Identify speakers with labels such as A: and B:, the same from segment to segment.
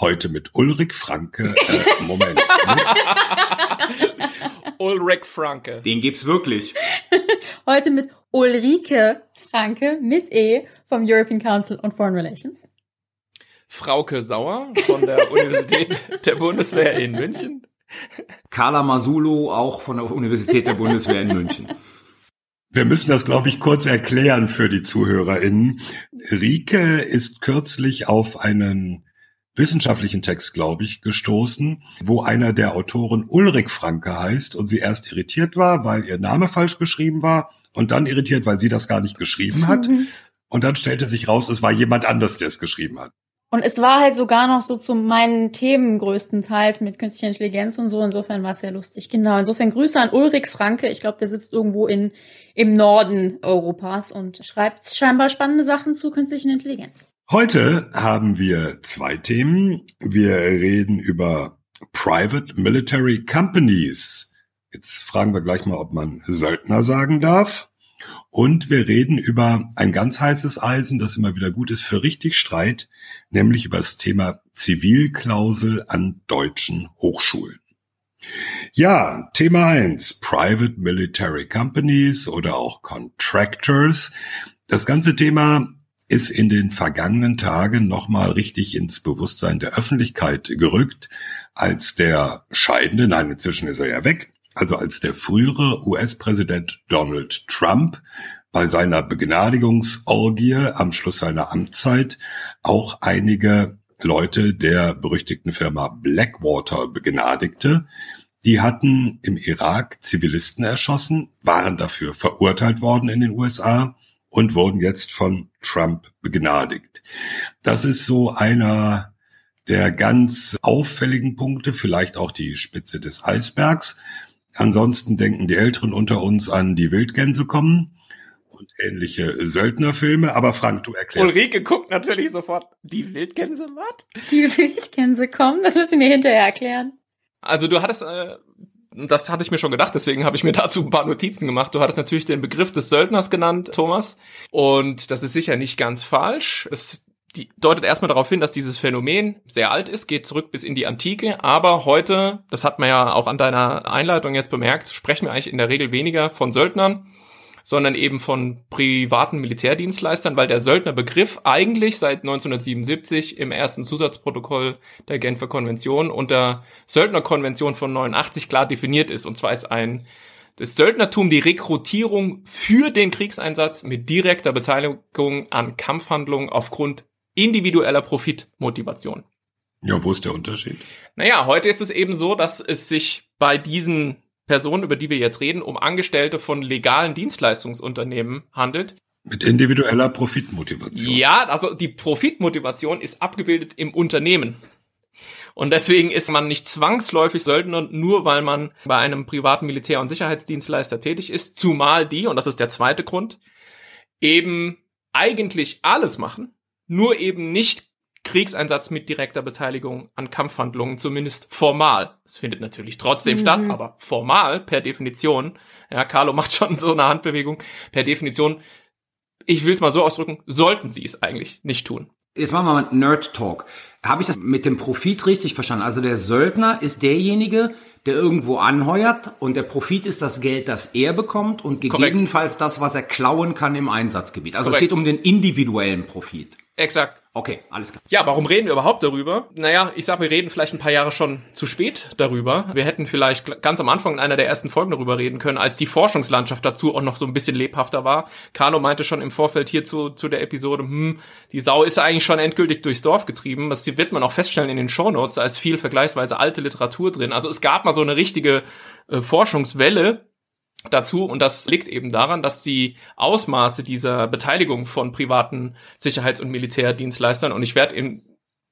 A: heute mit Ulrich Franke. Äh, Moment.
B: Ulrich Franke.
C: Den gibt's wirklich.
D: heute mit Ulrike Franke mit E vom European Council on Foreign Relations.
B: Frauke Sauer von der Universität der Bundeswehr in München.
C: Carla Masulu, auch von der Universität der Bundeswehr in München.
A: Wir müssen das, glaube ich, kurz erklären für die ZuhörerInnen. Rike ist kürzlich auf einen wissenschaftlichen Text, glaube ich, gestoßen, wo einer der Autoren Ulrich Franke heißt und sie erst irritiert war, weil ihr Name falsch geschrieben war und dann irritiert, weil sie das gar nicht geschrieben hat. Und dann stellte sich raus, es war jemand anders, der es geschrieben hat.
D: Und es war halt sogar noch so zu meinen Themen größtenteils mit künstlicher Intelligenz und so. Insofern war es sehr lustig. Genau. Insofern Grüße an Ulrich Franke. Ich glaube, der sitzt irgendwo in, im Norden Europas und schreibt scheinbar spannende Sachen zu künstlicher Intelligenz.
A: Heute haben wir zwei Themen. Wir reden über Private Military Companies. Jetzt fragen wir gleich mal, ob man Söldner sagen darf. Und wir reden über ein ganz heißes Eisen, das immer wieder gut ist für richtig Streit, nämlich über das Thema Zivilklausel an deutschen Hochschulen. Ja, Thema eins: Private Military Companies oder auch Contractors. Das ganze Thema ist in den vergangenen Tagen nochmal richtig ins Bewusstsein der Öffentlichkeit gerückt, als der scheidende, nein, inzwischen ist er ja weg, also als der frühere US-Präsident Donald Trump bei seiner Begnadigungsorgie am Schluss seiner Amtszeit auch einige Leute der berüchtigten Firma Blackwater begnadigte. Die hatten im Irak Zivilisten erschossen, waren dafür verurteilt worden in den USA und wurden jetzt von Trump begnadigt. Das ist so einer der ganz auffälligen Punkte, vielleicht auch die Spitze des Eisbergs. Ansonsten denken die Älteren unter uns an die Wildgänse kommen und ähnliche Söldnerfilme. Aber Frank, du erklärst.
B: Ulrike guckt natürlich sofort. Die Wildgänse, was?
D: Die Wildgänse kommen? Das müsst ihr mir hinterher erklären.
B: Also du hattest, äh, das hatte ich mir schon gedacht, deswegen habe ich mir dazu ein paar Notizen gemacht. Du hattest natürlich den Begriff des Söldners genannt, Thomas. Und das ist sicher nicht ganz falsch. Es die deutet erstmal darauf hin, dass dieses Phänomen sehr alt ist, geht zurück bis in die Antike, aber heute, das hat man ja auch an deiner Einleitung jetzt bemerkt, sprechen wir eigentlich in der Regel weniger von Söldnern, sondern eben von privaten Militärdienstleistern, weil der Söldnerbegriff eigentlich seit 1977 im ersten Zusatzprotokoll der Genfer Konvention unter Söldnerkonvention von 89 klar definiert ist. Und zwar ist ein das Söldnertum die Rekrutierung für den Kriegseinsatz mit direkter Beteiligung an Kampfhandlungen aufgrund individueller Profitmotivation.
A: Ja, wo ist der Unterschied?
B: Naja, heute ist es eben so, dass es sich bei diesen Personen, über die wir jetzt reden, um Angestellte von legalen Dienstleistungsunternehmen handelt.
A: Mit individueller Profitmotivation.
B: Ja, also die Profitmotivation ist abgebildet im Unternehmen. Und deswegen ist man nicht zwangsläufig Söldner, nur weil man bei einem privaten Militär- und Sicherheitsdienstleister tätig ist, zumal die, und das ist der zweite Grund, eben eigentlich alles machen, nur eben nicht Kriegseinsatz mit direkter Beteiligung an Kampfhandlungen, zumindest formal. Es findet natürlich trotzdem mhm. statt, aber formal, per Definition, ja, Carlo macht schon so eine Handbewegung, per Definition, ich will es mal so ausdrücken, sollten sie es eigentlich nicht tun.
C: Jetzt machen wir mal Nerd Talk. Habe ich das mit dem Profit richtig verstanden? Also der Söldner ist derjenige, der irgendwo anheuert und der Profit ist das Geld, das er bekommt und gegebenenfalls Korrekt. das, was er klauen kann im Einsatzgebiet. Also Korrekt. es geht um den individuellen Profit.
B: Exakt.
C: Okay, alles klar.
B: Ja, warum reden wir überhaupt darüber? Naja, ich sag, wir reden vielleicht ein paar Jahre schon zu spät darüber. Wir hätten vielleicht ganz am Anfang in einer der ersten Folgen darüber reden können, als die Forschungslandschaft dazu auch noch so ein bisschen lebhafter war. Carlo meinte schon im Vorfeld hier zu, zu der Episode, hm, die Sau ist eigentlich schon endgültig durchs Dorf getrieben. Das wird man auch feststellen in den Shownotes. Da ist viel vergleichsweise alte Literatur drin. Also es gab mal so eine richtige äh, Forschungswelle, dazu und das liegt eben daran, dass die Ausmaße dieser Beteiligung von privaten Sicherheits- und Militärdienstleistern und ich werde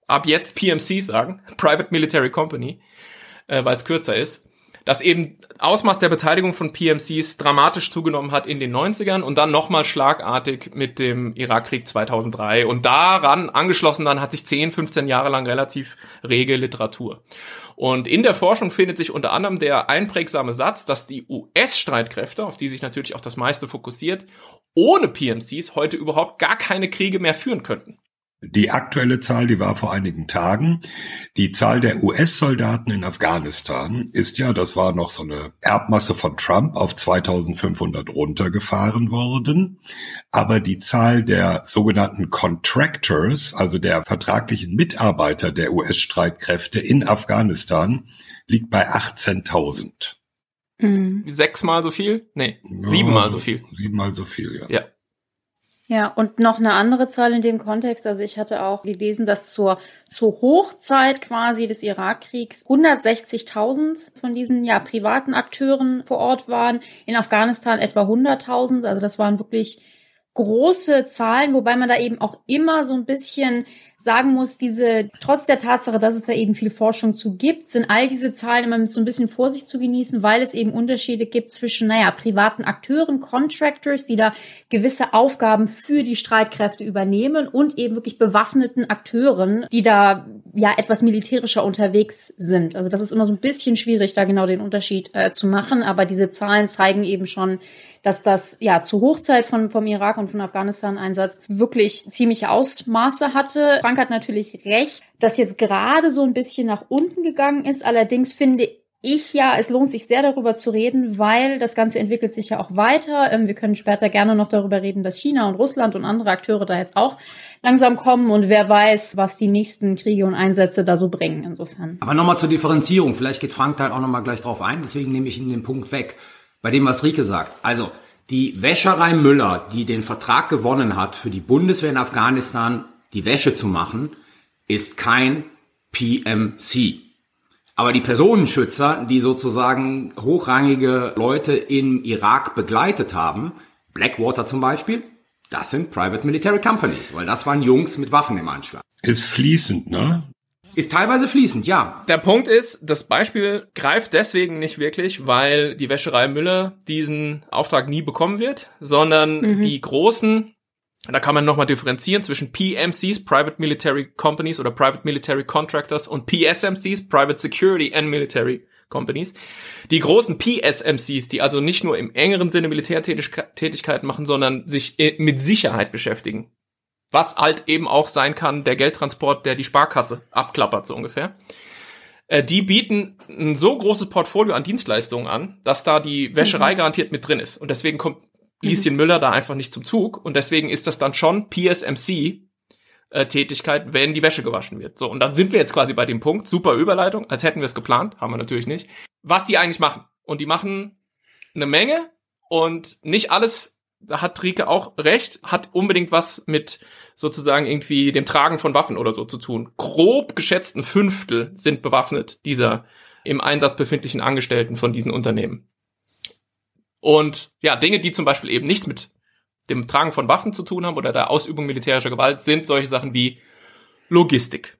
B: ab jetzt PMC sagen, Private Military Company, äh, weil es kürzer ist dass eben Ausmaß der Beteiligung von PMCs dramatisch zugenommen hat in den 90ern und dann nochmal schlagartig mit dem Irakkrieg 2003. Und daran angeschlossen dann hat sich 10, 15 Jahre lang relativ rege Literatur. Und in der Forschung findet sich unter anderem der einprägsame Satz, dass die US-Streitkräfte, auf die sich natürlich auch das meiste fokussiert, ohne PMCs heute überhaupt gar keine Kriege mehr führen könnten.
A: Die aktuelle Zahl, die war vor einigen Tagen. Die Zahl der US-Soldaten in Afghanistan ist ja, das war noch so eine Erbmasse von Trump, auf 2500 runtergefahren worden. Aber die Zahl der sogenannten Contractors, also der vertraglichen Mitarbeiter der US-Streitkräfte in Afghanistan, liegt bei 18.000.
B: Mhm. Sechsmal so viel? Nee, siebenmal so viel.
A: Siebenmal so viel, ja.
B: Ja.
D: Ja, und noch eine andere Zahl in dem Kontext. Also ich hatte auch gelesen, dass zur, zur Hochzeit quasi des Irakkriegs 160.000 von diesen ja privaten Akteuren vor Ort waren. In Afghanistan etwa 100.000. Also das waren wirklich große Zahlen, wobei man da eben auch immer so ein bisschen sagen muss, diese, trotz der Tatsache, dass es da eben viel Forschung zu gibt, sind all diese Zahlen immer mit so ein bisschen Vorsicht zu genießen, weil es eben Unterschiede gibt zwischen, naja, privaten Akteuren, Contractors, die da gewisse Aufgaben für die Streitkräfte übernehmen und eben wirklich bewaffneten Akteuren, die da ja etwas militärischer unterwegs sind. Also das ist immer so ein bisschen schwierig, da genau den Unterschied äh, zu machen, aber diese Zahlen zeigen eben schon, dass das ja zur Hochzeit von, vom Irak und von Afghanistan-Einsatz wirklich ziemliche Ausmaße hatte. Frank hat natürlich recht, dass jetzt gerade so ein bisschen nach unten gegangen ist. Allerdings finde ich ja, es lohnt sich sehr darüber zu reden, weil das Ganze entwickelt sich ja auch weiter. Ähm, wir können später gerne noch darüber reden, dass China und Russland und andere Akteure da jetzt auch langsam kommen und wer weiß, was die nächsten Kriege und Einsätze da so bringen insofern.
C: Aber nochmal zur Differenzierung. Vielleicht geht Frank da auch nochmal gleich drauf ein. Deswegen nehme ich ihn den Punkt weg bei dem, was Rike sagt. Also, die Wäscherei Müller, die den Vertrag gewonnen hat, für die Bundeswehr in Afghanistan die Wäsche zu machen, ist kein PMC. Aber die Personenschützer, die sozusagen hochrangige Leute im Irak begleitet haben, Blackwater zum Beispiel, das sind Private Military Companies, weil das waren Jungs mit Waffen im Anschlag.
A: Ist fließend, ne?
C: Ist teilweise fließend, ja.
B: Der Punkt ist, das Beispiel greift deswegen nicht wirklich, weil die Wäscherei Müller diesen Auftrag nie bekommen wird, sondern mhm. die großen, da kann man nochmal differenzieren zwischen PMCs, Private Military Companies oder Private Military Contractors und PSMCs, Private Security and Military Companies. Die großen PSMCs, die also nicht nur im engeren Sinne Militärtätigkeiten machen, sondern sich mit Sicherheit beschäftigen was halt eben auch sein kann, der Geldtransport, der die Sparkasse abklappert, so ungefähr. Äh, die bieten ein so großes Portfolio an Dienstleistungen an, dass da die Wäscherei mhm. garantiert mit drin ist. Und deswegen kommt Lieschen mhm. Müller da einfach nicht zum Zug. Und deswegen ist das dann schon PSMC, äh, Tätigkeit, wenn die Wäsche gewaschen wird. So, und dann sind wir jetzt quasi bei dem Punkt, super Überleitung, als hätten wir es geplant, haben wir natürlich nicht, was die eigentlich machen. Und die machen eine Menge und nicht alles da hat Rike auch recht, hat unbedingt was mit sozusagen irgendwie dem Tragen von Waffen oder so zu tun. Grob geschätzt ein Fünftel sind bewaffnet dieser im Einsatz befindlichen Angestellten von diesen Unternehmen. Und ja, Dinge, die zum Beispiel eben nichts mit dem Tragen von Waffen zu tun haben oder der Ausübung militärischer Gewalt, sind solche Sachen wie Logistik,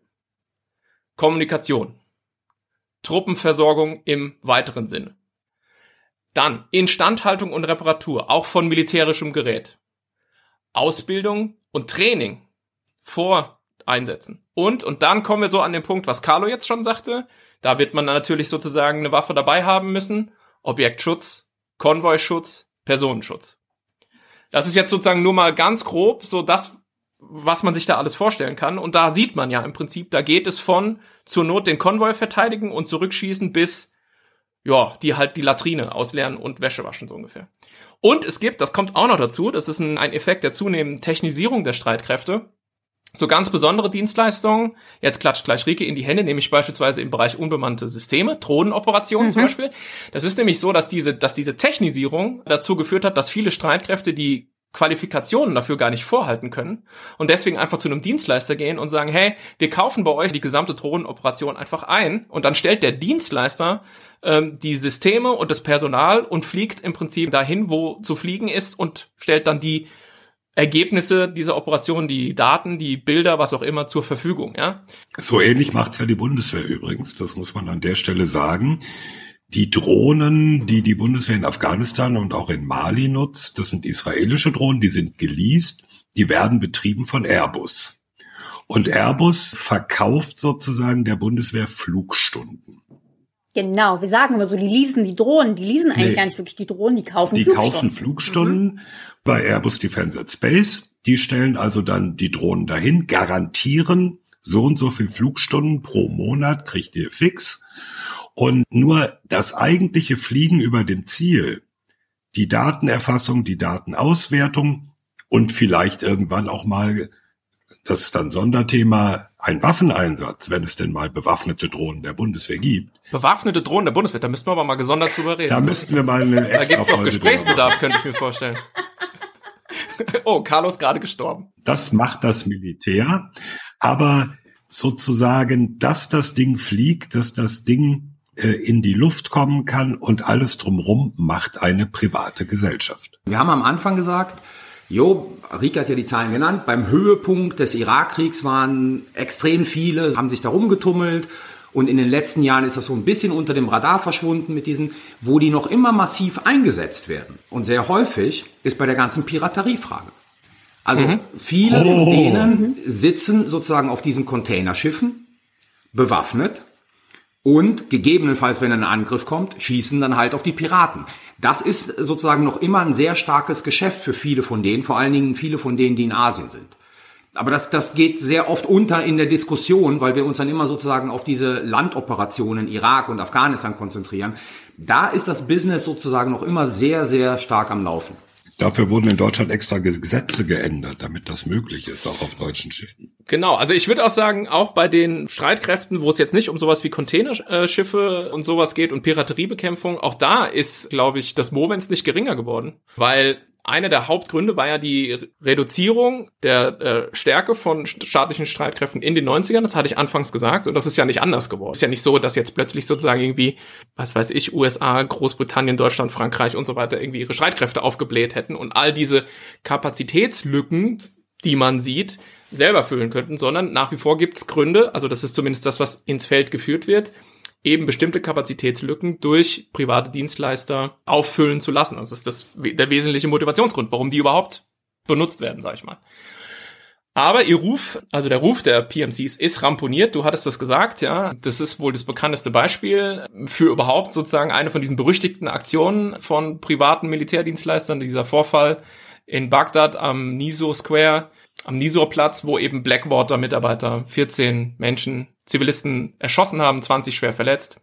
B: Kommunikation, Truppenversorgung im weiteren Sinne, dann Instandhaltung und Reparatur, auch von militärischem Gerät. Ausbildung und Training vor Einsätzen. Und, und dann kommen wir so an den Punkt, was Carlo jetzt schon sagte. Da wird man natürlich sozusagen eine Waffe dabei haben müssen. Objektschutz, Konvoischutz, Personenschutz. Das ist jetzt sozusagen nur mal ganz grob so das, was man sich da alles vorstellen kann. Und da sieht man ja im Prinzip, da geht es von zur Not den Konvoi verteidigen und zurückschießen bis ja, die halt die Latrine ausleeren und Wäsche waschen, so ungefähr. Und es gibt, das kommt auch noch dazu, das ist ein, ein Effekt der zunehmenden Technisierung der Streitkräfte, so ganz besondere Dienstleistungen, jetzt klatscht gleich Rike in die Hände, nämlich beispielsweise im Bereich unbemannte Systeme, Drohnenoperationen mhm. zum Beispiel. Das ist nämlich so, dass diese, dass diese Technisierung dazu geführt hat, dass viele Streitkräfte die Qualifikationen dafür gar nicht vorhalten können und deswegen einfach zu einem Dienstleister gehen und sagen, hey, wir kaufen bei euch die gesamte Drohnenoperation einfach ein und dann stellt der Dienstleister ähm, die Systeme und das Personal und fliegt im Prinzip dahin, wo zu fliegen ist und stellt dann die Ergebnisse dieser Operation, die Daten, die Bilder, was auch immer zur Verfügung, ja.
A: So ähnlich macht's ja die Bundeswehr übrigens, das muss man an der Stelle sagen. Die Drohnen, die die Bundeswehr in Afghanistan und auch in Mali nutzt, das sind israelische Drohnen, die sind geleast, die werden betrieben von Airbus. Und Airbus verkauft sozusagen der Bundeswehr Flugstunden.
D: Genau, wir sagen immer so, die leasen die Drohnen, die leasen eigentlich nee, gar nicht wirklich die Drohnen, die kaufen
A: die Flugstunden. Die kaufen Flugstunden mhm. bei Airbus Defence and Space. Die stellen also dann die Drohnen dahin, garantieren so und so viel Flugstunden pro Monat kriegt ihr fix. Und nur das eigentliche Fliegen über dem Ziel, die Datenerfassung, die Datenauswertung und vielleicht irgendwann auch mal das ist dann Sonderthema, ein Waffeneinsatz, wenn es denn mal bewaffnete Drohnen der Bundeswehr gibt.
B: Bewaffnete Drohnen der Bundeswehr, da müssten wir aber mal gesondert drüber reden.
A: Da müssten wir mal eine extra
B: Da gibt's doch Gesprächsbedarf, könnte ich mir vorstellen. oh, Carlos gerade gestorben.
A: Das macht das Militär, aber sozusagen, dass das Ding fliegt, dass das Ding in die Luft kommen kann und alles drumrum macht eine private Gesellschaft.
C: Wir haben am Anfang gesagt, Jo, Rika hat ja die Zahlen genannt. Beim Höhepunkt des Irakkriegs waren extrem viele, haben sich da rumgetummelt. Und in den letzten Jahren ist das so ein bisschen unter dem Radar verschwunden mit diesen, wo die noch immer massiv eingesetzt werden. Und sehr häufig ist bei der ganzen Pirateriefrage. Also mhm. viele oh. von denen sitzen sozusagen auf diesen Containerschiffen, bewaffnet und gegebenenfalls, wenn ein Angriff kommt, schießen dann halt auf die Piraten. Das ist sozusagen noch immer ein sehr starkes Geschäft für viele von denen, vor allen Dingen viele von denen, die in Asien sind. Aber das, das geht sehr oft unter in der Diskussion, weil wir uns dann immer sozusagen auf diese Landoperationen Irak und Afghanistan konzentrieren. Da ist das Business sozusagen noch immer sehr, sehr stark am Laufen.
A: Dafür wurden in Deutschland extra Gesetze geändert, damit das möglich ist, auch auf deutschen Schiffen.
B: Genau, also ich würde auch sagen, auch bei den Streitkräften, wo es jetzt nicht um sowas wie Containerschiffe und sowas geht und Pirateriebekämpfung, auch da ist, glaube ich, das Movens nicht geringer geworden, weil einer der Hauptgründe war ja die Reduzierung der äh, Stärke von staatlichen Streitkräften in den 90ern. Das hatte ich anfangs gesagt. Und das ist ja nicht anders geworden. Es ist ja nicht so, dass jetzt plötzlich sozusagen irgendwie, was weiß ich, USA, Großbritannien, Deutschland, Frankreich und so weiter irgendwie ihre Streitkräfte aufgebläht hätten und all diese Kapazitätslücken, die man sieht, selber füllen könnten, sondern nach wie vor gibt es Gründe, also das ist zumindest das, was ins Feld geführt wird, eben bestimmte Kapazitätslücken durch private Dienstleister auffüllen zu lassen. Also das ist das, der wesentliche Motivationsgrund, warum die überhaupt benutzt werden, sag ich mal. Aber ihr Ruf, also der Ruf der PMCs ist ramponiert. Du hattest das gesagt, ja. Das ist wohl das bekannteste Beispiel für überhaupt sozusagen eine von diesen berüchtigten Aktionen von privaten Militärdienstleistern. Dieser Vorfall in Bagdad am Niso Square, am Niso-Platz, wo eben Blackwater-Mitarbeiter 14 Menschen, Zivilisten erschossen haben, 20 schwer verletzt.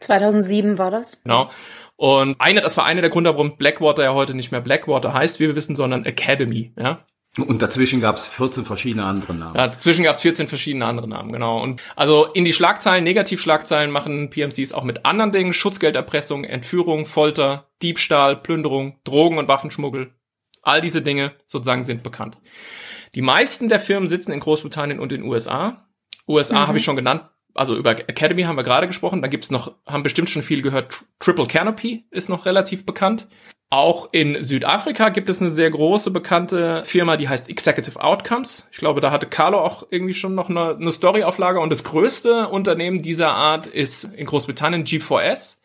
D: 2007 war das.
B: Genau. Und eine, das war einer der Gründe, warum Blackwater ja heute nicht mehr Blackwater heißt, wie wir wissen, sondern Academy, ja.
C: Und dazwischen gab es 14 verschiedene andere Namen.
B: Ja, dazwischen gab es 14 verschiedene andere Namen, genau. Und also in die Schlagzeilen, Negativschlagzeilen machen PMCs auch mit anderen Dingen, Schutzgelderpressung, Entführung, Folter, Diebstahl, Plünderung, Drogen- und Waffenschmuggel. All diese Dinge sozusagen sind bekannt. Die meisten der Firmen sitzen in Großbritannien und in den USA. USA mhm. habe ich schon genannt. Also über Academy haben wir gerade gesprochen. Da gibt's noch, haben bestimmt schon viel gehört. Triple Canopy ist noch relativ bekannt. Auch in Südafrika gibt es eine sehr große bekannte Firma, die heißt Executive Outcomes. Ich glaube, da hatte Carlo auch irgendwie schon noch eine, eine Story-Auflage. Und das größte Unternehmen dieser Art ist in Großbritannien G4S.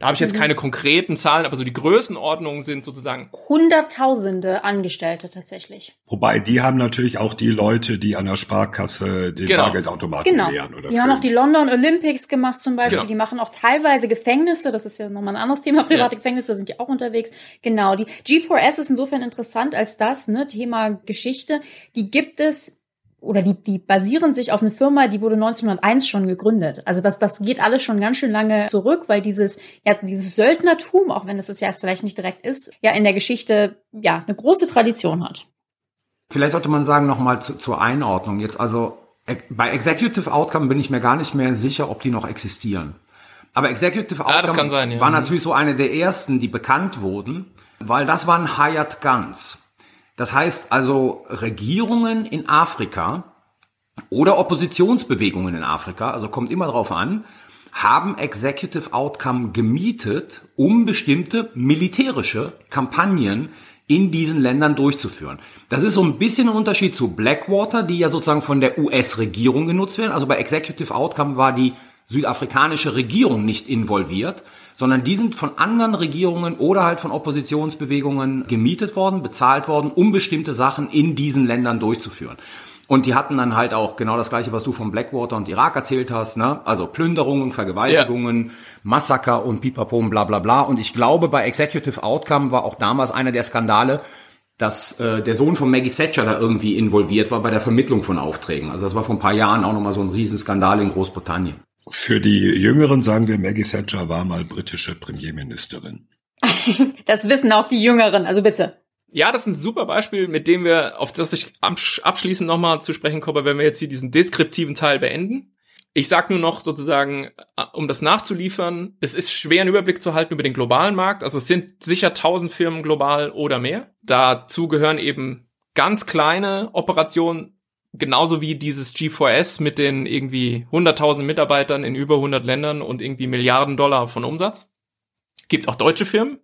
B: Da habe ich jetzt mhm. keine konkreten Zahlen, aber so die Größenordnungen sind sozusagen
D: Hunderttausende Angestellte tatsächlich.
A: Wobei die haben natürlich auch die Leute, die an der Sparkasse den genau. Bargeldautomaten
D: genau.
A: leeren. Oder
D: die füllen. haben auch die London Olympics gemacht zum Beispiel. Genau. Die machen auch teilweise Gefängnisse. Das ist ja nochmal ein anderes Thema. Private ja. Gefängnisse sind ja auch unterwegs. Genau. Die G4S ist insofern interessant als das, ne, Thema Geschichte. Die gibt es oder die, die basieren sich auf eine Firma, die wurde 1901 schon gegründet. Also das, das geht alles schon ganz schön lange zurück, weil dieses, ja, dieses Söldnertum, auch wenn es es ja vielleicht nicht direkt ist, ja in der Geschichte, ja, eine große Tradition hat.
C: Vielleicht sollte man sagen, nochmal zu, zur Einordnung jetzt, also bei Executive Outcome bin ich mir gar nicht mehr sicher, ob die noch existieren. Aber Executive Outcome
B: ja, sein, ja.
C: war natürlich so eine der ersten, die bekannt wurden, weil das waren Hired Guns. Das heißt also Regierungen in Afrika oder Oppositionsbewegungen in Afrika, also kommt immer drauf an, haben Executive Outcome gemietet, um bestimmte militärische Kampagnen in diesen Ländern durchzuführen. Das ist so ein bisschen ein Unterschied zu Blackwater, die ja sozusagen von der US-Regierung genutzt werden. Also bei Executive Outcome war die südafrikanische Regierung nicht involviert, sondern die sind von anderen Regierungen oder halt von Oppositionsbewegungen gemietet worden, bezahlt worden, um bestimmte Sachen in diesen Ländern durchzuführen. Und die hatten dann halt auch genau das gleiche, was du von Blackwater und Irak erzählt hast, ne? Also Plünderungen, Vergewaltigungen, ja. Massaker und Pipapom, bla bla bla. Und ich glaube, bei Executive Outcome war auch damals einer der Skandale, dass äh, der Sohn von Maggie Thatcher da irgendwie involviert war bei der Vermittlung von Aufträgen. Also das war vor ein paar Jahren auch nochmal so ein Riesenskandal in Großbritannien.
A: Für die Jüngeren sagen wir, Maggie Thatcher war mal britische Premierministerin.
D: das wissen auch die Jüngeren, also bitte.
B: Ja, das ist ein super Beispiel, mit dem wir, auf das ich abschließend nochmal zu sprechen komme, wenn wir jetzt hier diesen deskriptiven Teil beenden. Ich sag nur noch sozusagen, äh, um das nachzuliefern, es ist schwer einen Überblick zu halten über den globalen Markt. Also es sind sicher tausend Firmen global oder mehr. Dazu gehören eben ganz kleine Operationen, genauso wie dieses G4S mit den irgendwie 100.000 Mitarbeitern in über 100 Ländern und irgendwie Milliarden Dollar von Umsatz. Gibt auch deutsche Firmen,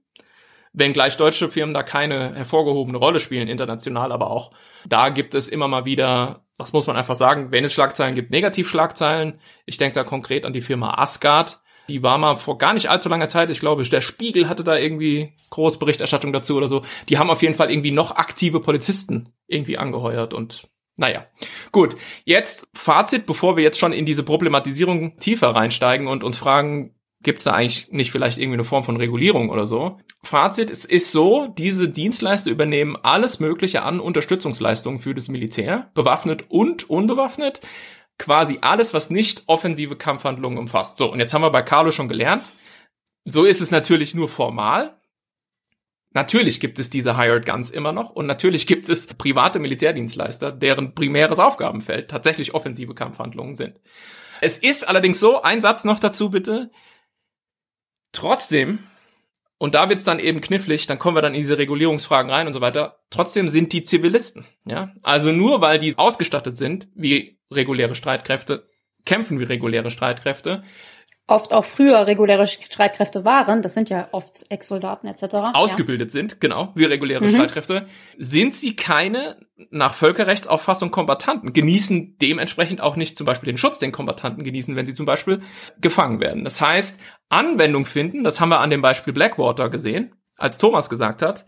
B: wenngleich deutsche Firmen da keine hervorgehobene Rolle spielen, international aber auch. Da gibt es immer mal wieder, das muss man einfach sagen, wenn es Schlagzeilen gibt, Negativschlagzeilen. Ich denke da konkret an die Firma Asgard. Die war mal vor gar nicht allzu langer Zeit, ich glaube, der Spiegel hatte da irgendwie große Berichterstattung dazu oder so. Die haben auf jeden Fall irgendwie noch aktive Polizisten irgendwie angeheuert und naja, gut. Jetzt Fazit, bevor wir jetzt schon in diese Problematisierung tiefer reinsteigen und uns fragen, Gibt es da eigentlich nicht vielleicht irgendwie eine Form von Regulierung oder so? Fazit, es ist so, diese Dienstleister übernehmen alles Mögliche an Unterstützungsleistungen für das Militär, bewaffnet und unbewaffnet. Quasi alles, was nicht offensive Kampfhandlungen umfasst. So, und jetzt haben wir bei Carlo schon gelernt, so ist es natürlich nur formal. Natürlich gibt es diese Hired Guns immer noch und natürlich gibt es private Militärdienstleister, deren primäres Aufgabenfeld tatsächlich offensive Kampfhandlungen sind. Es ist allerdings so, ein Satz noch dazu bitte, Trotzdem, und da wird's dann eben knifflig, dann kommen wir dann in diese Regulierungsfragen rein und so weiter. Trotzdem sind die Zivilisten, ja. Also nur weil die ausgestattet sind wie reguläre Streitkräfte, kämpfen wie reguläre Streitkräfte,
D: oft auch früher reguläre Streitkräfte waren, das sind ja oft Ex-Soldaten etc.
B: Ausgebildet ja. sind, genau, wie reguläre mhm. Streitkräfte, sind sie keine nach Völkerrechtsauffassung Kombatanten, genießen dementsprechend auch nicht zum Beispiel den Schutz, den Kombatanten genießen, wenn sie zum Beispiel gefangen werden. Das heißt, Anwendung finden, das haben wir an dem Beispiel Blackwater gesehen, als Thomas gesagt hat,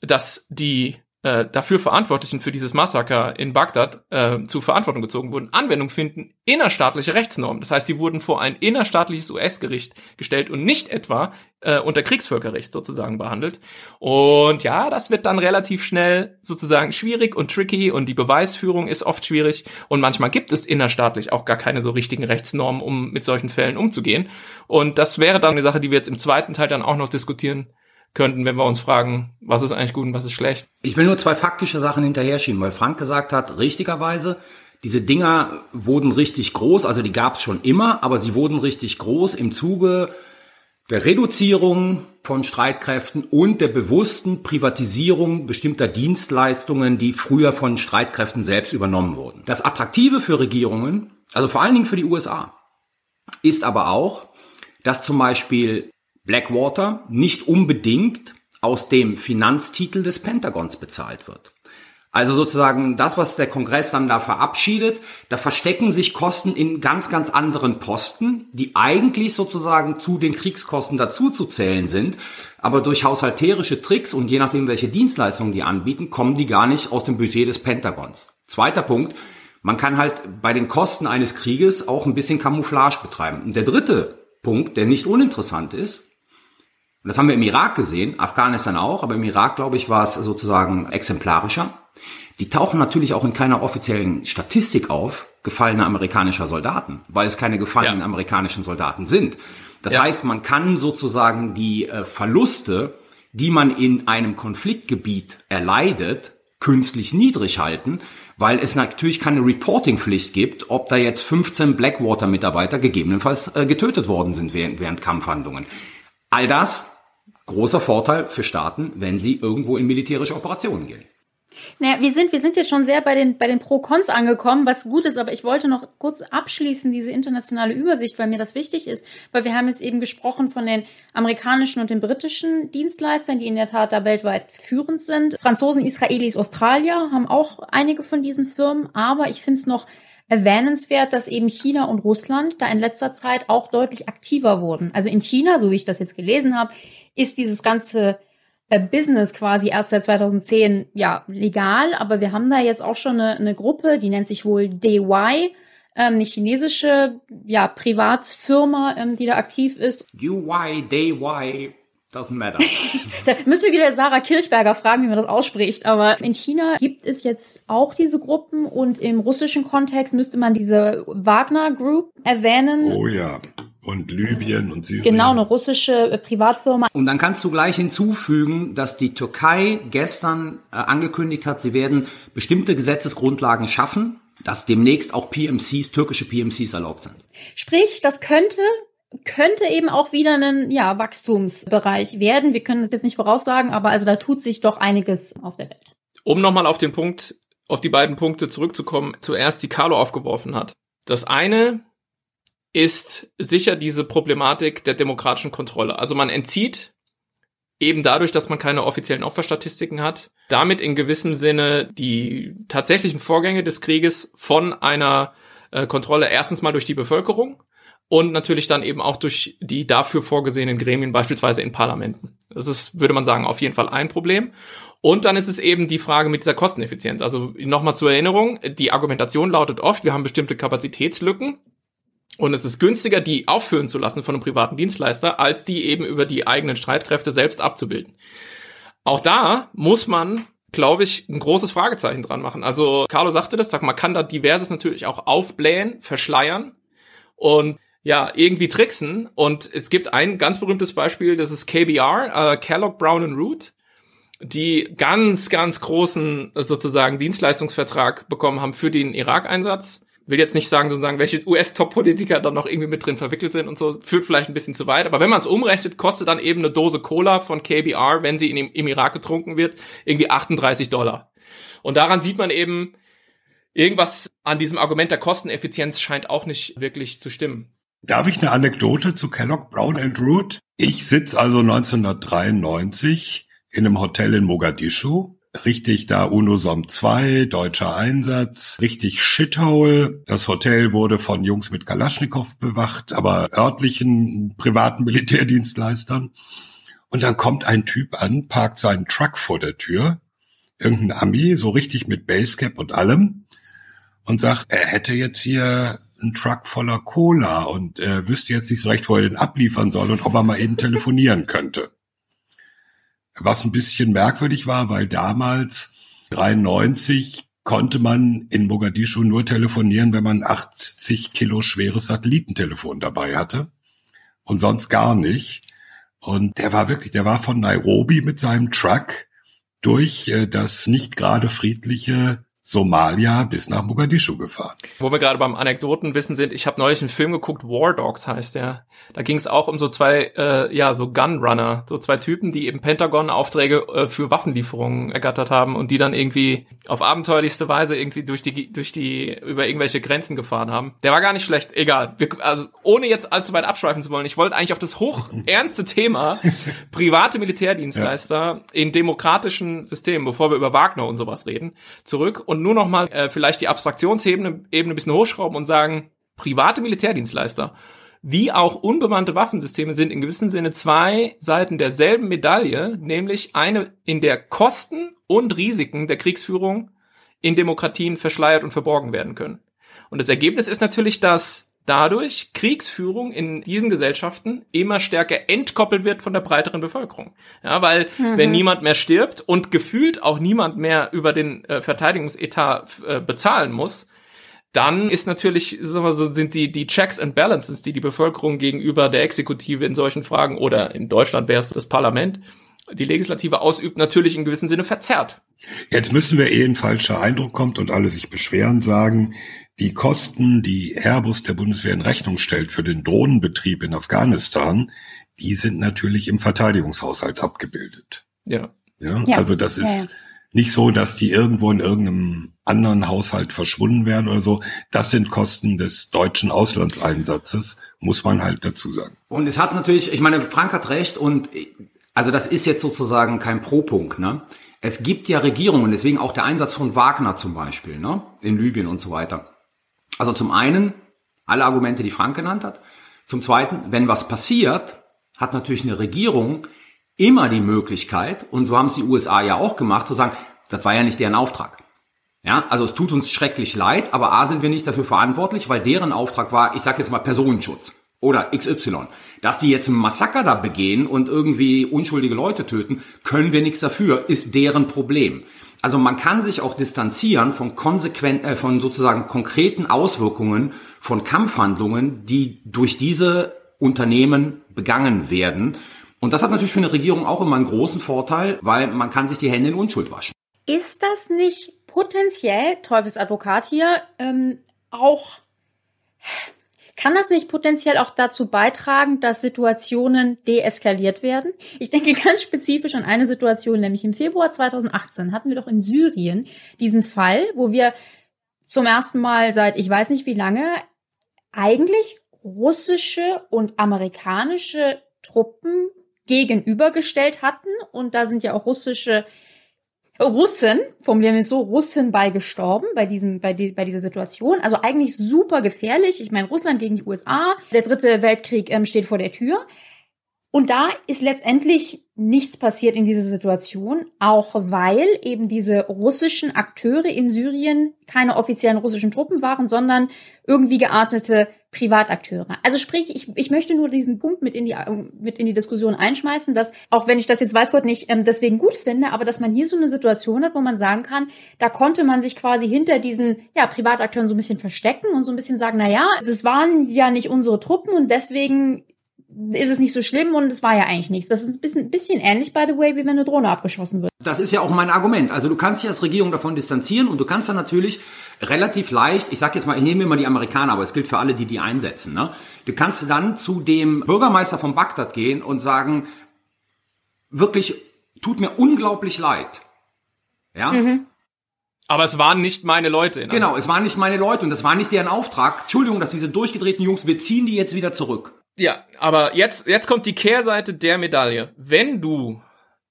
B: dass die äh, dafür Verantwortlichen für dieses Massaker in Bagdad äh, zu Verantwortung gezogen wurden, Anwendung finden innerstaatliche Rechtsnormen. Das heißt, sie wurden vor ein innerstaatliches US-Gericht gestellt und nicht etwa äh, unter Kriegsvölkerrecht sozusagen behandelt. Und ja, das wird dann relativ schnell sozusagen schwierig und tricky und die Beweisführung ist oft schwierig und manchmal gibt es innerstaatlich auch gar keine so richtigen Rechtsnormen, um mit solchen Fällen umzugehen. Und das wäre dann eine Sache, die wir jetzt im zweiten Teil dann auch noch diskutieren könnten, wenn wir uns fragen, was ist eigentlich gut und was ist schlecht.
C: Ich will nur zwei faktische Sachen hinterher schieben, weil Frank gesagt hat, richtigerweise, diese Dinger wurden richtig groß, also die gab es schon immer, aber sie wurden richtig groß im Zuge der Reduzierung von Streitkräften und der bewussten Privatisierung bestimmter Dienstleistungen, die früher von Streitkräften selbst übernommen wurden. Das Attraktive für Regierungen, also vor allen Dingen für die USA, ist aber auch, dass zum Beispiel Blackwater nicht unbedingt aus dem Finanztitel des Pentagons bezahlt wird. Also sozusagen das, was der Kongress dann da verabschiedet, da verstecken sich Kosten in ganz, ganz anderen Posten, die eigentlich sozusagen zu den Kriegskosten dazu zu zählen sind. Aber durch haushalterische Tricks und je nachdem, welche Dienstleistungen die anbieten, kommen die gar nicht aus dem Budget des Pentagons. Zweiter Punkt. Man kann halt bei den Kosten eines Krieges auch ein bisschen Camouflage betreiben. Und der dritte Punkt, der nicht uninteressant ist, und das haben wir im Irak gesehen, Afghanistan auch, aber im Irak, glaube ich, war es sozusagen exemplarischer. Die tauchen natürlich auch in keiner offiziellen Statistik auf, gefallene amerikanischer Soldaten, weil es keine gefallenen ja. amerikanischen Soldaten sind. Das ja. heißt, man kann sozusagen die äh, Verluste, die man in einem Konfliktgebiet erleidet, künstlich niedrig halten, weil es natürlich keine Reporting-Pflicht gibt, ob da jetzt 15 Blackwater-Mitarbeiter gegebenenfalls äh, getötet worden sind während, während Kampfhandlungen. All das großer Vorteil für Staaten, wenn sie irgendwo in militärische Operationen gehen.
D: Naja, wir sind, wir sind jetzt schon sehr bei den, bei den Pro-Cons angekommen, was gut ist, aber ich wollte noch kurz abschließen, diese internationale Übersicht, weil mir das wichtig ist, weil wir haben jetzt eben gesprochen von den amerikanischen und den britischen Dienstleistern, die in der Tat da weltweit führend sind. Franzosen, Israelis, Australier haben auch einige von diesen Firmen, aber ich finde es noch erwähnenswert, dass eben China und Russland da in letzter Zeit auch deutlich aktiver wurden. Also in China, so wie ich das jetzt gelesen habe, ist dieses ganze äh, Business quasi erst seit 2010 ja legal, aber wir haben da jetzt auch schon eine, eine Gruppe, die nennt sich wohl DY, ähm, eine chinesische ja Privatfirma, ähm, die da aktiv ist.
C: UY, DY, Doesn't matter.
D: da müssen wir wieder Sarah Kirchberger fragen, wie man das ausspricht. Aber in China gibt es jetzt auch diese Gruppen und im russischen Kontext müsste man diese Wagner Group erwähnen.
A: Oh ja. Und Libyen und Syrien.
D: Genau, eine russische äh, Privatfirma.
C: Und dann kannst du gleich hinzufügen, dass die Türkei gestern äh, angekündigt hat, sie werden bestimmte Gesetzesgrundlagen schaffen, dass demnächst auch PMCs, türkische PMCs erlaubt sind.
D: Sprich, das könnte könnte eben auch wieder ein ja, Wachstumsbereich werden. Wir können das jetzt nicht voraussagen, aber also da tut sich doch einiges auf der Welt.
B: Um nochmal auf den Punkt, auf die beiden Punkte zurückzukommen, zuerst die Carlo aufgeworfen hat. Das eine ist sicher diese Problematik der demokratischen Kontrolle. Also man entzieht eben dadurch, dass man keine offiziellen Opferstatistiken hat, damit in gewissem Sinne die tatsächlichen Vorgänge des Krieges von einer äh, Kontrolle erstens mal durch die Bevölkerung und natürlich dann eben auch durch die dafür vorgesehenen Gremien, beispielsweise in Parlamenten. Das ist, würde man sagen, auf jeden Fall ein Problem. Und dann ist es eben die Frage mit dieser Kosteneffizienz. Also nochmal zur Erinnerung, die Argumentation lautet oft, wir haben bestimmte Kapazitätslücken und es ist günstiger, die aufführen zu lassen von einem privaten Dienstleister, als die eben über die eigenen Streitkräfte selbst abzubilden. Auch da muss man, glaube ich, ein großes Fragezeichen dran machen. Also Carlo sagte das, sag man kann da diverses natürlich auch aufblähen, verschleiern und ja, irgendwie tricksen. Und es gibt ein ganz berühmtes Beispiel, das ist KBR, äh, Kellogg Brown and Root, die ganz, ganz großen sozusagen Dienstleistungsvertrag bekommen haben für den Irak-Einsatz will jetzt nicht sagen, sozusagen, welche US-Top-Politiker da noch irgendwie mit drin verwickelt sind und so, führt vielleicht ein bisschen zu weit. Aber wenn man es umrechnet, kostet dann eben eine Dose Cola von KBR, wenn sie in, im Irak getrunken wird, irgendwie 38 Dollar. Und daran sieht man eben, irgendwas an diesem Argument der Kosteneffizienz scheint auch nicht wirklich zu stimmen.
A: Darf ich eine Anekdote zu Kellogg Brown and Root? Ich sitze also 1993 in einem Hotel in Mogadischu richtig da UNOSOM 2, deutscher Einsatz, richtig Shithole. Das Hotel wurde von Jungs mit Kalaschnikow bewacht, aber örtlichen privaten Militärdienstleistern. Und dann kommt ein Typ an, parkt seinen Truck vor der Tür, irgendein Ami, so richtig mit Basecap und allem, und sagt, er hätte jetzt hier einen Truck voller Cola und er wüsste jetzt nicht so recht, wo er den abliefern soll und ob er mal eben telefonieren könnte. Was ein bisschen merkwürdig war, weil damals 93 konnte man in Mogadischu nur telefonieren, wenn man 80 Kilo schweres Satellitentelefon dabei hatte und sonst gar nicht. Und der war wirklich, der war von Nairobi mit seinem Truck durch äh, das nicht gerade friedliche Somalia bis nach Mogadischu gefahren.
B: Wo wir gerade beim Anekdotenwissen sind, ich habe neulich einen Film geguckt, War Dogs heißt der. Da ging es auch um so zwei, äh, ja, so Gunrunner, so zwei Typen, die eben Pentagon-Aufträge äh, für Waffenlieferungen ergattert haben und die dann irgendwie auf abenteuerlichste Weise irgendwie durch die, durch die, über irgendwelche Grenzen gefahren haben. Der war gar nicht schlecht, egal. Wir, also ohne jetzt allzu weit abschweifen zu wollen, ich wollte eigentlich auf das hoch ernste Thema private Militärdienstleister ja. in demokratischen Systemen, bevor wir über Wagner und sowas reden, zurück und nur noch mal äh, vielleicht die Abstraktionsebene Ebene ein bisschen hochschrauben und sagen, private Militärdienstleister wie auch unbemannte Waffensysteme sind in gewissem Sinne zwei Seiten derselben Medaille, nämlich eine, in der Kosten und Risiken der Kriegsführung in Demokratien verschleiert und verborgen werden können. Und das Ergebnis ist natürlich, dass dadurch Kriegsführung in diesen Gesellschaften immer stärker entkoppelt wird von der breiteren Bevölkerung. Ja, weil mhm. wenn niemand mehr stirbt und gefühlt auch niemand mehr über den äh, Verteidigungsetat äh, bezahlen muss, dann ist natürlich, sagen wir so, sind die, die Checks and Balances, die die Bevölkerung gegenüber der Exekutive in solchen Fragen oder in Deutschland wäre es das Parlament, die Legislative ausübt, natürlich in gewissem Sinne verzerrt.
A: Jetzt müssen wir, ehe ein falscher Eindruck kommt und alle sich beschweren, sagen, die Kosten, die Airbus der Bundeswehr in Rechnung stellt für den Drohnenbetrieb in Afghanistan, die sind natürlich im Verteidigungshaushalt abgebildet.
B: Ja.
A: Ja, ja. also das ist, nicht so, dass die irgendwo in irgendeinem anderen Haushalt verschwunden werden oder so. Das sind Kosten des deutschen Auslandseinsatzes, muss man halt dazu sagen.
C: Und es hat natürlich, ich meine, Frank hat recht und also das ist jetzt sozusagen kein Pro-Punkt, ne? Es gibt ja Regierungen, deswegen auch der Einsatz von Wagner zum Beispiel, ne? In Libyen und so weiter. Also zum einen alle Argumente, die Frank genannt hat. Zum zweiten, wenn was passiert, hat natürlich eine Regierung immer die Möglichkeit, und so haben es die USA ja auch gemacht, zu sagen, das war ja nicht deren Auftrag. Ja, also es tut uns schrecklich leid, aber A sind wir nicht dafür verantwortlich, weil deren Auftrag war, ich sag jetzt mal Personenschutz oder XY. Dass die jetzt ein Massaker da begehen und irgendwie unschuldige Leute töten, können wir nichts dafür, ist deren Problem. Also man kann sich auch distanzieren von konsequent, äh, von sozusagen konkreten Auswirkungen von Kampfhandlungen, die durch diese Unternehmen begangen werden. Und das hat natürlich für eine Regierung auch immer einen großen Vorteil, weil man kann sich die Hände in Unschuld waschen.
D: Ist das nicht potenziell, Teufelsadvokat hier, ähm, auch, kann das nicht potenziell auch dazu beitragen, dass Situationen deeskaliert werden? Ich denke ganz spezifisch an eine Situation, nämlich im Februar 2018 hatten wir doch in Syrien diesen Fall, wo wir zum ersten Mal seit ich weiß nicht wie lange eigentlich russische und amerikanische Truppen gegenübergestellt hatten. Und da sind ja auch russische Russen, formulieren wir es so, Russen bei gestorben bei diesem, bei, die, bei dieser Situation. Also eigentlich super gefährlich. Ich meine, Russland gegen die USA. Der dritte Weltkrieg ähm, steht vor der Tür. Und da ist letztendlich nichts passiert in dieser Situation, auch weil eben diese russischen Akteure in Syrien keine offiziellen russischen Truppen waren, sondern irgendwie geartete Privatakteure. Also sprich, ich, ich möchte nur diesen Punkt mit in die mit in die Diskussion einschmeißen, dass auch wenn ich das jetzt weiß Gott nicht ähm, deswegen gut finde, aber dass man hier so eine Situation hat, wo man sagen kann, da konnte man sich quasi hinter diesen ja Privatakteuren so ein bisschen verstecken und so ein bisschen sagen, na ja, das waren ja nicht unsere Truppen und deswegen ist es nicht so schlimm und es war ja eigentlich nichts. Das ist ein bisschen, bisschen ähnlich, by the way, wie wenn eine Drohne abgeschossen wird.
C: Das ist ja auch mein Argument. Also du kannst dich als Regierung davon distanzieren und du kannst dann natürlich relativ leicht, ich sag jetzt mal, ich nehme immer die Amerikaner, aber es gilt für alle, die die einsetzen. Ne? Du kannst dann zu dem Bürgermeister von Bagdad gehen und sagen, wirklich, tut mir unglaublich leid. Ja? Mhm.
B: Aber es waren nicht meine Leute.
C: genau, es waren nicht meine Leute und das war nicht deren Auftrag. Entschuldigung, dass diese durchgedrehten Jungs, wir ziehen die jetzt wieder zurück.
B: Ja, aber jetzt, jetzt kommt die Kehrseite der Medaille. Wenn du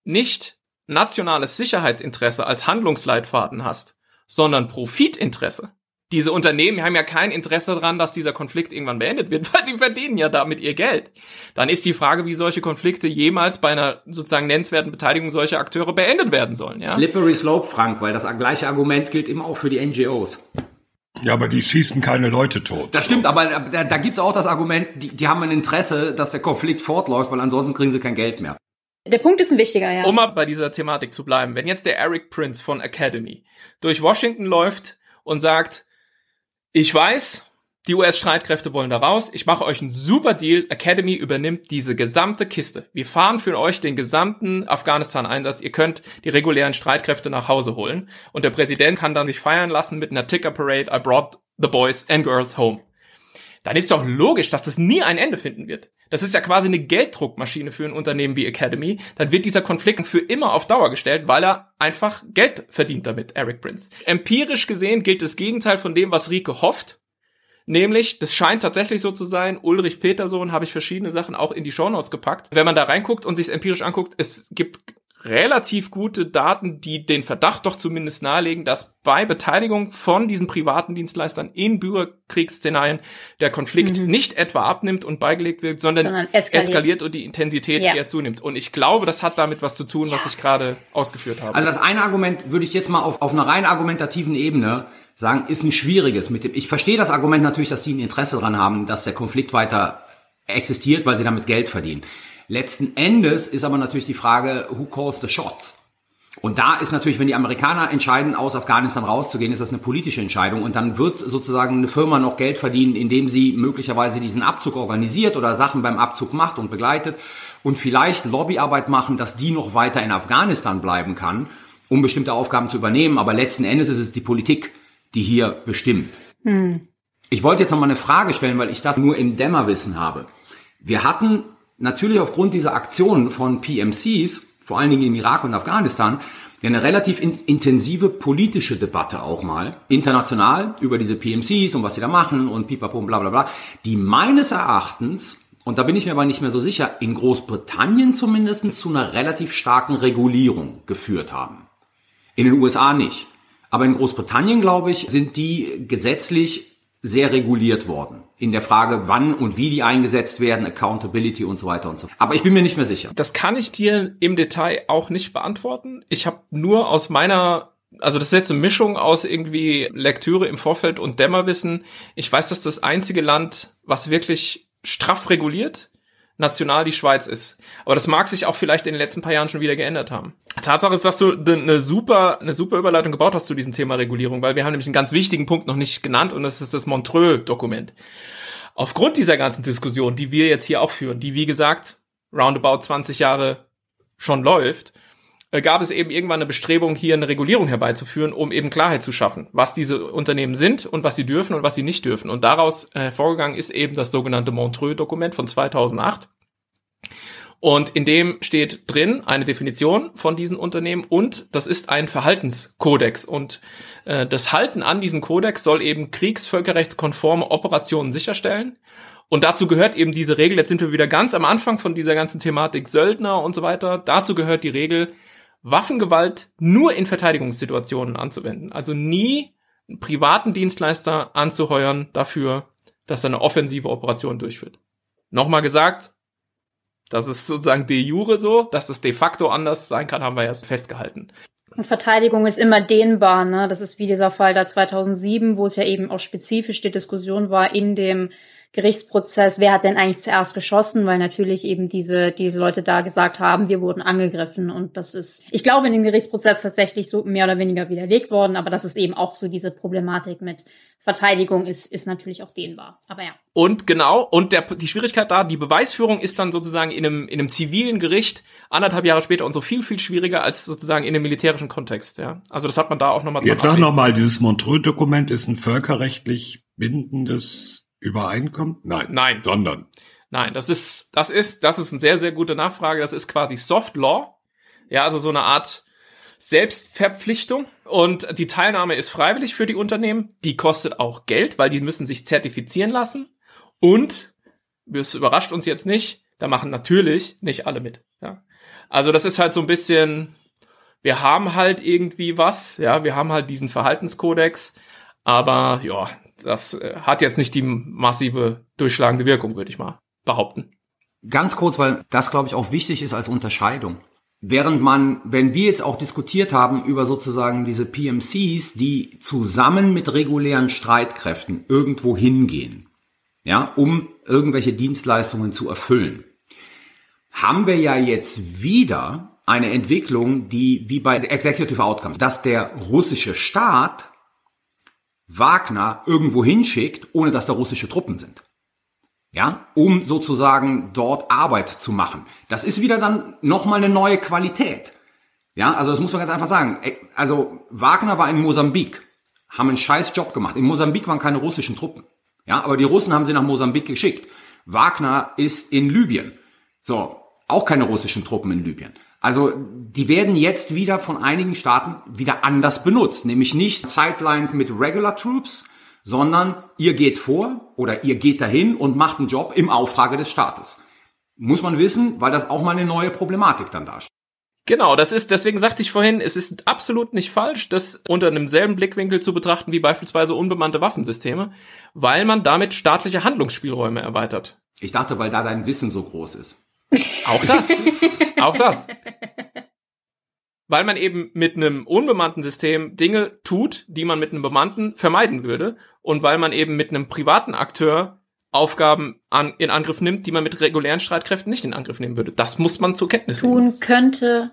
B: nicht nationales Sicherheitsinteresse als Handlungsleitfaden hast, sondern Profitinteresse, diese Unternehmen haben ja kein Interesse daran, dass dieser Konflikt irgendwann beendet wird, weil sie verdienen ja damit ihr Geld. Dann ist die Frage, wie solche Konflikte jemals bei einer sozusagen nennenswerten Beteiligung solcher Akteure beendet werden sollen. Ja?
C: Slippery Slope, Frank, weil das gleiche Argument gilt immer auch für die NGOs.
A: Ja, aber die schießen keine Leute tot.
C: Das stimmt, aber da, da gibt's auch das Argument, die, die haben ein Interesse, dass der Konflikt fortläuft, weil ansonsten kriegen sie kein Geld mehr.
D: Der Punkt ist ein wichtiger, ja.
B: Um mal bei dieser Thematik zu bleiben. Wenn jetzt der Eric Prince von Academy durch Washington läuft und sagt, ich weiß, die US-Streitkräfte wollen da raus. Ich mache euch einen super Deal. Academy übernimmt diese gesamte Kiste. Wir fahren für euch den gesamten Afghanistan-Einsatz. Ihr könnt die regulären Streitkräfte nach Hause holen. Und der Präsident kann dann sich feiern lassen mit einer Ticker Parade. I brought the boys and girls home. Dann ist doch logisch, dass das nie ein Ende finden wird. Das ist ja quasi eine Gelddruckmaschine für ein Unternehmen wie Academy. Dann wird dieser Konflikt für immer auf Dauer gestellt, weil er einfach Geld verdient damit, Eric Prince. Empirisch gesehen gilt das Gegenteil von dem, was Rike hofft Nämlich, das scheint tatsächlich so zu sein, Ulrich Petersohn habe ich verschiedene Sachen auch in die Shownotes gepackt. Wenn man da reinguckt und sich empirisch anguckt, es gibt relativ gute Daten, die den Verdacht doch zumindest nahelegen, dass bei Beteiligung von diesen privaten Dienstleistern in Bürgerkriegsszenarien der Konflikt mhm. nicht etwa abnimmt und beigelegt wird, sondern, sondern eskaliert. eskaliert. und die Intensität ja. eher zunimmt. Und ich glaube, das hat damit was zu tun, ja. was ich gerade ausgeführt habe.
C: Also das eine Argument würde ich jetzt mal auf, auf einer rein argumentativen Ebene sagen, ist ein schwieriges mit dem. Ich verstehe das Argument natürlich, dass die ein Interesse daran haben, dass der Konflikt weiter existiert, weil sie damit Geld verdienen. Letzten Endes ist aber natürlich die Frage, who calls the shots? Und da ist natürlich, wenn die Amerikaner entscheiden, aus Afghanistan rauszugehen, ist das eine politische Entscheidung. Und dann wird sozusagen eine Firma noch Geld verdienen, indem sie möglicherweise diesen Abzug organisiert oder Sachen beim Abzug macht und begleitet und vielleicht Lobbyarbeit machen, dass die noch weiter in Afghanistan bleiben kann, um bestimmte Aufgaben zu übernehmen. Aber letzten Endes ist es die Politik, die hier bestimmt. Hm. Ich wollte jetzt noch mal eine Frage stellen, weil ich das nur im Dämmerwissen habe. Wir hatten natürlich aufgrund dieser Aktionen von PMCs, vor allen Dingen im Irak und Afghanistan, ja eine relativ in, intensive politische Debatte auch mal, international, über diese PMCs und was sie da machen und pipapo und bla bla bla, die meines Erachtens, und da bin ich mir aber nicht mehr so sicher, in Großbritannien zumindest zu einer relativ starken Regulierung geführt haben. In den USA nicht. Aber in Großbritannien, glaube ich, sind die gesetzlich sehr reguliert worden. In der Frage, wann und wie die eingesetzt werden, Accountability und so weiter und so. Aber ich bin mir nicht mehr sicher.
B: Das kann ich dir im Detail auch nicht beantworten. Ich habe nur aus meiner, also das ist jetzt eine Mischung aus irgendwie Lektüre im Vorfeld und Dämmerwissen. Ich weiß, dass das einzige Land, was wirklich straff reguliert, national die Schweiz ist. Aber das mag sich auch vielleicht in den letzten paar Jahren schon wieder geändert haben. Tatsache ist, dass du eine super, eine super Überleitung gebaut hast zu diesem Thema Regulierung, weil wir haben nämlich einen ganz wichtigen Punkt noch nicht genannt und das ist das Montreux-Dokument. Aufgrund dieser ganzen Diskussion, die wir jetzt hier auch führen, die wie gesagt roundabout 20 Jahre schon läuft, gab es eben irgendwann eine Bestrebung, hier eine Regulierung herbeizuführen, um eben Klarheit zu schaffen, was diese Unternehmen sind und was sie dürfen und was sie nicht dürfen. Und daraus hervorgegangen ist eben das sogenannte Montreux-Dokument von 2008. Und in dem steht drin eine Definition von diesen Unternehmen und das ist ein Verhaltenskodex. Und äh, das Halten an diesen Kodex soll eben kriegsvölkerrechtskonforme Operationen sicherstellen. Und dazu gehört eben diese Regel, jetzt sind wir wieder ganz am Anfang von dieser ganzen Thematik Söldner und so weiter. Dazu gehört die Regel, Waffengewalt nur in Verteidigungssituationen anzuwenden. Also nie einen privaten Dienstleister anzuheuern dafür, dass er eine offensive Operation durchführt. Nochmal gesagt, das ist sozusagen de jure so, dass es de facto anders sein kann, haben wir ja festgehalten.
D: Und Verteidigung ist immer dehnbar, ne? Das ist wie dieser Fall da 2007, wo es ja eben auch spezifisch die Diskussion war in dem Gerichtsprozess, wer hat denn eigentlich zuerst geschossen, weil natürlich eben diese, diese Leute da gesagt haben, wir wurden angegriffen und das ist, ich glaube, in dem Gerichtsprozess tatsächlich so mehr oder weniger widerlegt worden, aber das ist eben auch so diese Problematik mit Verteidigung ist, ist natürlich auch dehnbar. Aber ja.
B: Und genau, und der, die Schwierigkeit da, die Beweisführung ist dann sozusagen in einem, in einem zivilen Gericht anderthalb Jahre später und so viel, viel schwieriger als sozusagen in einem militärischen Kontext, ja. Also das hat man da auch nochmal
A: Jetzt sag nochmal, dieses Montreux-Dokument ist ein völkerrechtlich bindendes Übereinkommen? Nein.
B: Nein.
A: Sondern.
B: Nein, das ist, das ist, das ist eine sehr, sehr gute Nachfrage. Das ist quasi Soft Law. Ja, also so eine Art Selbstverpflichtung. Und die Teilnahme ist freiwillig für die Unternehmen. Die kostet auch Geld, weil die müssen sich zertifizieren lassen. Und, das überrascht uns jetzt nicht, da machen natürlich nicht alle mit. Ja. Also das ist halt so ein bisschen, wir haben halt irgendwie was, ja, wir haben halt diesen Verhaltenskodex, aber ja, das äh, hat jetzt nicht die massive durchschlagende Wirkung, würde ich mal behaupten.
C: Ganz kurz, weil das, glaube ich, auch wichtig ist als Unterscheidung. Während man, wenn wir jetzt auch diskutiert haben über sozusagen diese PMCs, die zusammen mit regulären Streitkräften irgendwo hingehen, ja, um irgendwelche Dienstleistungen zu erfüllen, haben wir ja jetzt wieder eine Entwicklung, die wie bei Executive Outcomes, dass der russische Staat Wagner irgendwo hinschickt, ohne dass da russische Truppen sind. Ja, um sozusagen dort Arbeit zu machen. Das ist wieder dann nochmal eine neue Qualität. Ja, also das muss man ganz einfach sagen. Also Wagner war in Mosambik, haben einen scheiß Job gemacht. In Mosambik waren keine russischen Truppen. Ja, aber die Russen haben sie nach Mosambik geschickt. Wagner ist in Libyen. So, auch keine russischen Truppen in Libyen. Also die werden jetzt wieder von einigen Staaten wieder anders benutzt, nämlich nicht sidelined mit Regular Troops, sondern ihr geht vor oder ihr geht dahin und macht einen Job im Auftrage des Staates. Muss man wissen, weil das auch mal eine neue Problematik dann darstellt.
B: Genau, das ist, deswegen sagte ich vorhin, es ist absolut nicht falsch, das unter einem selben Blickwinkel zu betrachten wie beispielsweise unbemannte Waffensysteme, weil man damit staatliche Handlungsspielräume erweitert.
C: Ich dachte, weil da dein Wissen so groß ist.
B: Auch das. auch das. Weil man eben mit einem unbemannten System Dinge tut, die man mit einem bemannten vermeiden würde. Und weil man eben mit einem privaten Akteur Aufgaben an, in Angriff nimmt, die man mit regulären Streitkräften nicht in Angriff nehmen würde. Das muss man zur Kenntnis
D: nehmen. Tun könnte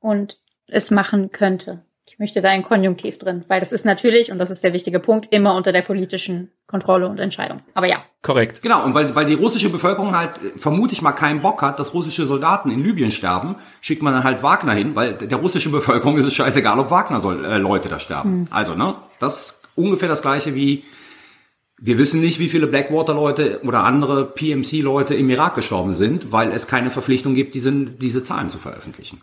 D: und es machen könnte. Ich möchte da ein Konjunktiv drin, weil das ist natürlich, und das ist der wichtige Punkt, immer unter der politischen Kontrolle und Entscheidung. Aber ja.
B: Korrekt.
C: Genau, und weil, weil die russische Bevölkerung halt, äh, vermute ich mal, keinen Bock hat, dass russische Soldaten in Libyen sterben, schickt man dann halt Wagner hin, weil der russischen Bevölkerung ist es scheißegal, ob Wagner soll, äh, Leute da sterben. Hm. Also, ne, das ist ungefähr das gleiche wie, wir wissen nicht, wie viele Blackwater-Leute oder andere PMC-Leute im Irak gestorben sind, weil es keine Verpflichtung gibt, diese, diese Zahlen zu veröffentlichen.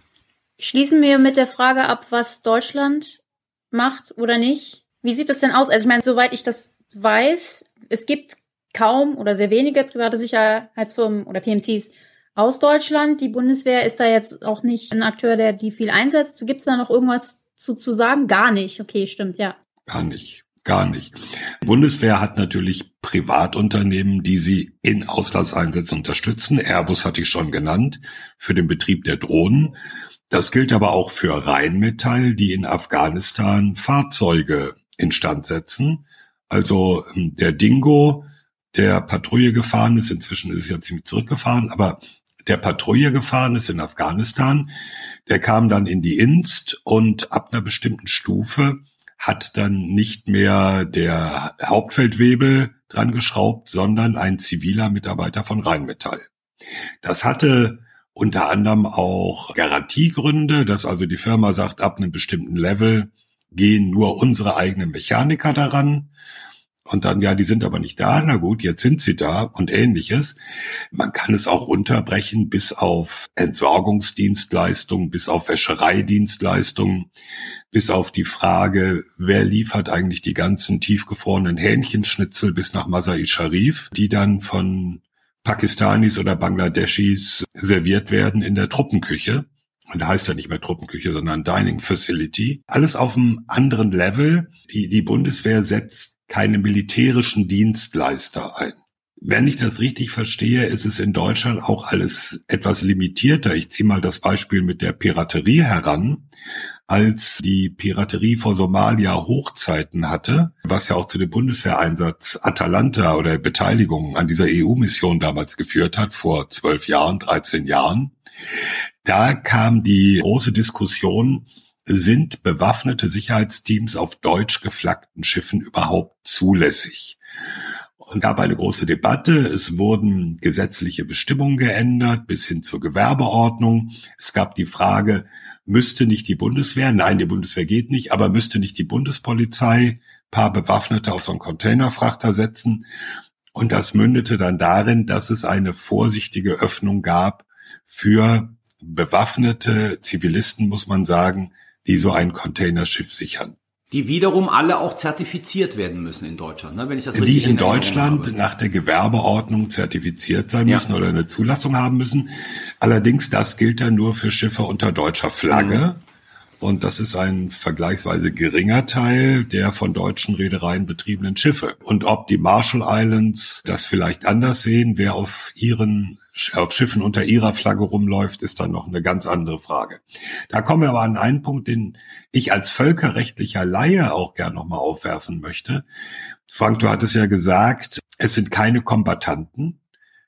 D: Schließen wir mit der Frage ab, was Deutschland macht oder nicht. Wie sieht das denn aus? Also ich meine, soweit ich das weiß, es gibt kaum oder sehr wenige private Sicherheitsfirmen oder PMCs aus Deutschland. Die Bundeswehr ist da jetzt auch nicht ein Akteur, der die viel einsetzt. Gibt es da noch irgendwas zu, zu sagen? Gar nicht. Okay, stimmt, ja.
A: Gar nicht. Gar nicht. Die Bundeswehr hat natürlich Privatunternehmen, die sie in Auslandseinsätzen unterstützen. Airbus hatte ich schon genannt, für den Betrieb der Drohnen. Das gilt aber auch für Rheinmetall, die in Afghanistan Fahrzeuge instand setzen. Also ähm, der Dingo, der Patrouille gefahren ist, inzwischen ist es ja ziemlich zurückgefahren, aber der Patrouille gefahren ist in Afghanistan, der kam dann in die Inst und ab einer bestimmten Stufe hat dann nicht mehr der Hauptfeldwebel dran geschraubt, sondern ein ziviler Mitarbeiter von Rheinmetall. Das hatte unter anderem auch Garantiegründe, dass also die Firma sagt, ab einem bestimmten Level gehen nur unsere eigenen Mechaniker daran. Und dann, ja, die sind aber nicht da. Na gut, jetzt sind sie da und ähnliches. Man kann es auch runterbrechen bis auf Entsorgungsdienstleistungen, bis auf Wäschereidienstleistungen, bis auf die Frage, wer liefert eigentlich die ganzen tiefgefrorenen Hähnchenschnitzel bis nach Masai Sharif, die dann von Pakistanis oder Bangladeschis serviert werden in der Truppenküche. Und da heißt ja nicht mehr Truppenküche, sondern Dining Facility. Alles auf einem anderen Level. Die, die Bundeswehr setzt keine militärischen Dienstleister ein. Wenn ich das richtig verstehe, ist es in Deutschland auch alles etwas limitierter. Ich ziehe mal das Beispiel mit der Piraterie heran. Als die Piraterie vor Somalia Hochzeiten hatte, was ja auch zu dem Bundeswehreinsatz Atalanta oder Beteiligung an dieser EU-Mission damals geführt hat, vor zwölf Jahren, 13 Jahren, da kam die große Diskussion, sind bewaffnete Sicherheitsteams auf deutsch geflaggten Schiffen überhaupt zulässig? Und gab eine große Debatte. Es wurden gesetzliche Bestimmungen geändert bis hin zur Gewerbeordnung. Es gab die Frage, müsste nicht die Bundeswehr, nein, die Bundeswehr geht nicht, aber müsste nicht die Bundespolizei paar Bewaffnete auf so einen Containerfrachter setzen? Und das mündete dann darin, dass es eine vorsichtige Öffnung gab für bewaffnete Zivilisten, muss man sagen, die so ein Containerschiff sichern.
C: Die wiederum alle auch zertifiziert werden müssen in Deutschland, ne? wenn ich das
A: richtig Die in, in Deutschland habe. nach der Gewerbeordnung zertifiziert sein müssen ja. oder eine Zulassung haben müssen. Allerdings, das gilt dann nur für Schiffe unter deutscher Flagge. Mhm. Und das ist ein vergleichsweise geringer Teil der von deutschen Reedereien betriebenen Schiffe. Und ob die Marshall Islands das vielleicht anders sehen, wer auf ihren auf Schiffen unter ihrer Flagge rumläuft, ist dann noch eine ganz andere Frage. Da kommen wir aber an einen Punkt, den ich als völkerrechtlicher Laie auch gern nochmal aufwerfen möchte. Frank, du hattest ja gesagt, es sind keine Kombatanten.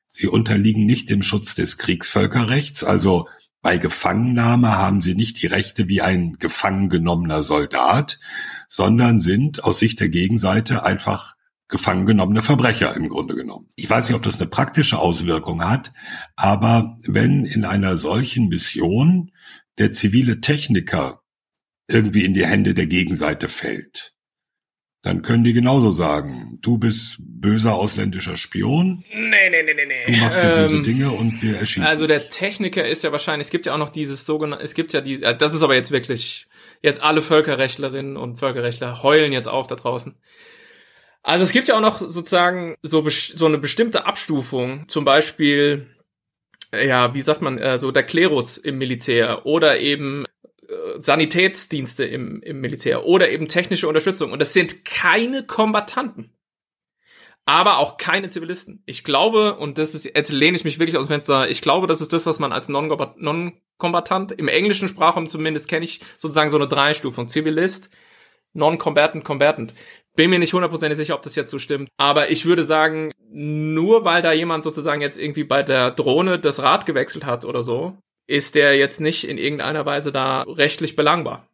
A: Sie unterliegen nicht dem Schutz des Kriegsvölkerrechts. Also bei Gefangennahme haben sie nicht die Rechte wie ein gefangen genommener Soldat, sondern sind aus Sicht der Gegenseite einfach gefangen genommene Verbrecher im Grunde genommen. Ich weiß nicht, ob das eine praktische Auswirkung hat, aber wenn in einer solchen Mission der zivile Techniker irgendwie in die Hände der Gegenseite fällt, dann können die genauso sagen, du bist böser ausländischer Spion.
B: Nee, nee, nee, nee, nee.
A: Du machst ja böse ähm, Dinge und wir erschießen.
B: Also der Techniker ist ja wahrscheinlich, es gibt ja auch noch dieses sogenannte, es gibt ja die, äh, das ist aber jetzt wirklich, jetzt alle Völkerrechtlerinnen und Völkerrechtler heulen jetzt auf da draußen. Also es gibt ja auch noch sozusagen so, so eine bestimmte Abstufung, zum Beispiel, ja, wie sagt man, so der Klerus im Militär oder eben Sanitätsdienste im, im Militär oder eben technische Unterstützung. Und das sind keine Kombatanten. Aber auch keine Zivilisten. Ich glaube, und das ist, jetzt lehne ich mich wirklich aus dem Fenster, ich glaube, das ist das, was man als Non-Kombatant, im englischen Sprachraum zumindest kenne ich sozusagen so eine Dreistufung. Zivilist, Non-Combatant, Combatant. Bin mir nicht hundertprozentig sicher, ob das jetzt so stimmt. Aber ich würde sagen, nur weil da jemand sozusagen jetzt irgendwie bei der Drohne das Rad gewechselt hat oder so, ist der jetzt nicht in irgendeiner Weise da rechtlich belangbar.